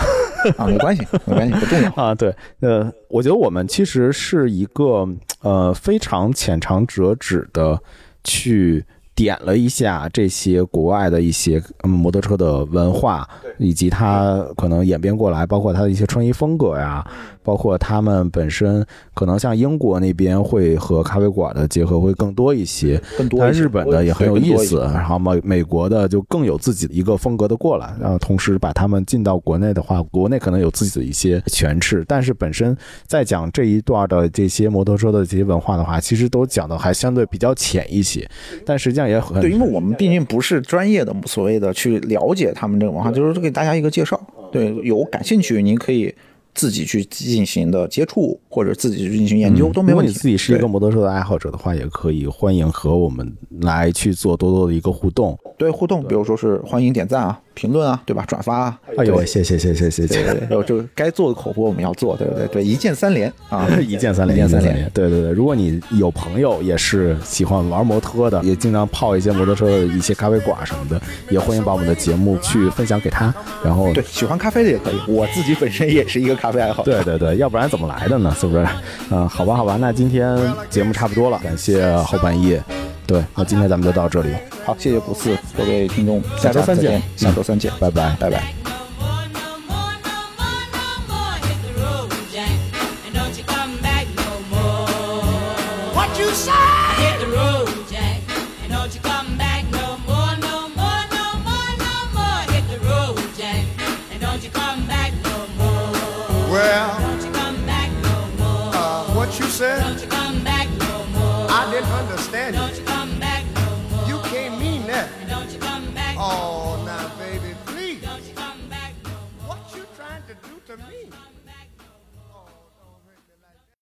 啊，没关系，没关系，不重要。啊？对，呃，我觉得我们其实是一个呃非常浅尝辄止的去点了一下这些国外的一些嗯摩托车的文化，以及它可能演变过来，包括它的一些穿衣风格呀，包括他们本身可能像英国那边会和咖啡馆的结合会更多一些，但更多日本的也很有意思，然后美美国的就更有自己的一个风格的过来，然后同时把他们进到国内的话，国内可能有自己的一些诠释，但是本身在讲这一段的这些摩托车的这些文化的话，其实都讲的还相对比较浅一些，但实际上也很对，因为我们毕竟不是专业的所谓的去了解他们这个文化，就是给大家一个介绍。对，有感兴趣，您可以自己去进行的接触，或者自己去进行研究、都没问题。如果你自己是一个摩托车的爱好者的话，也可以欢迎和我们来去做多多的一个互动。对互动，比如说是欢迎点赞啊、评论啊，对吧？转发啊，哎呦，谢谢谢谢谢谢。对对对，然后就该做的口播我们要做，对不对对，一键三连啊，一键三连，一键三连。连。对对对，如果你有朋友也是喜欢玩摩托的，也经常泡一些摩托车的一些咖啡馆什么的，也欢迎把我们的节目去分享给他。然后，对，喜欢咖啡的也可以，我自己本身也是一个咖啡爱好者。对对对，要不然怎么来的呢？是不是？嗯，好吧好吧，那今天节目差不多了，感谢后半夜。对，那今天咱们就到这里，好，谢谢古四，各位听众，下周三见见，下周三见，拜拜。拜拜。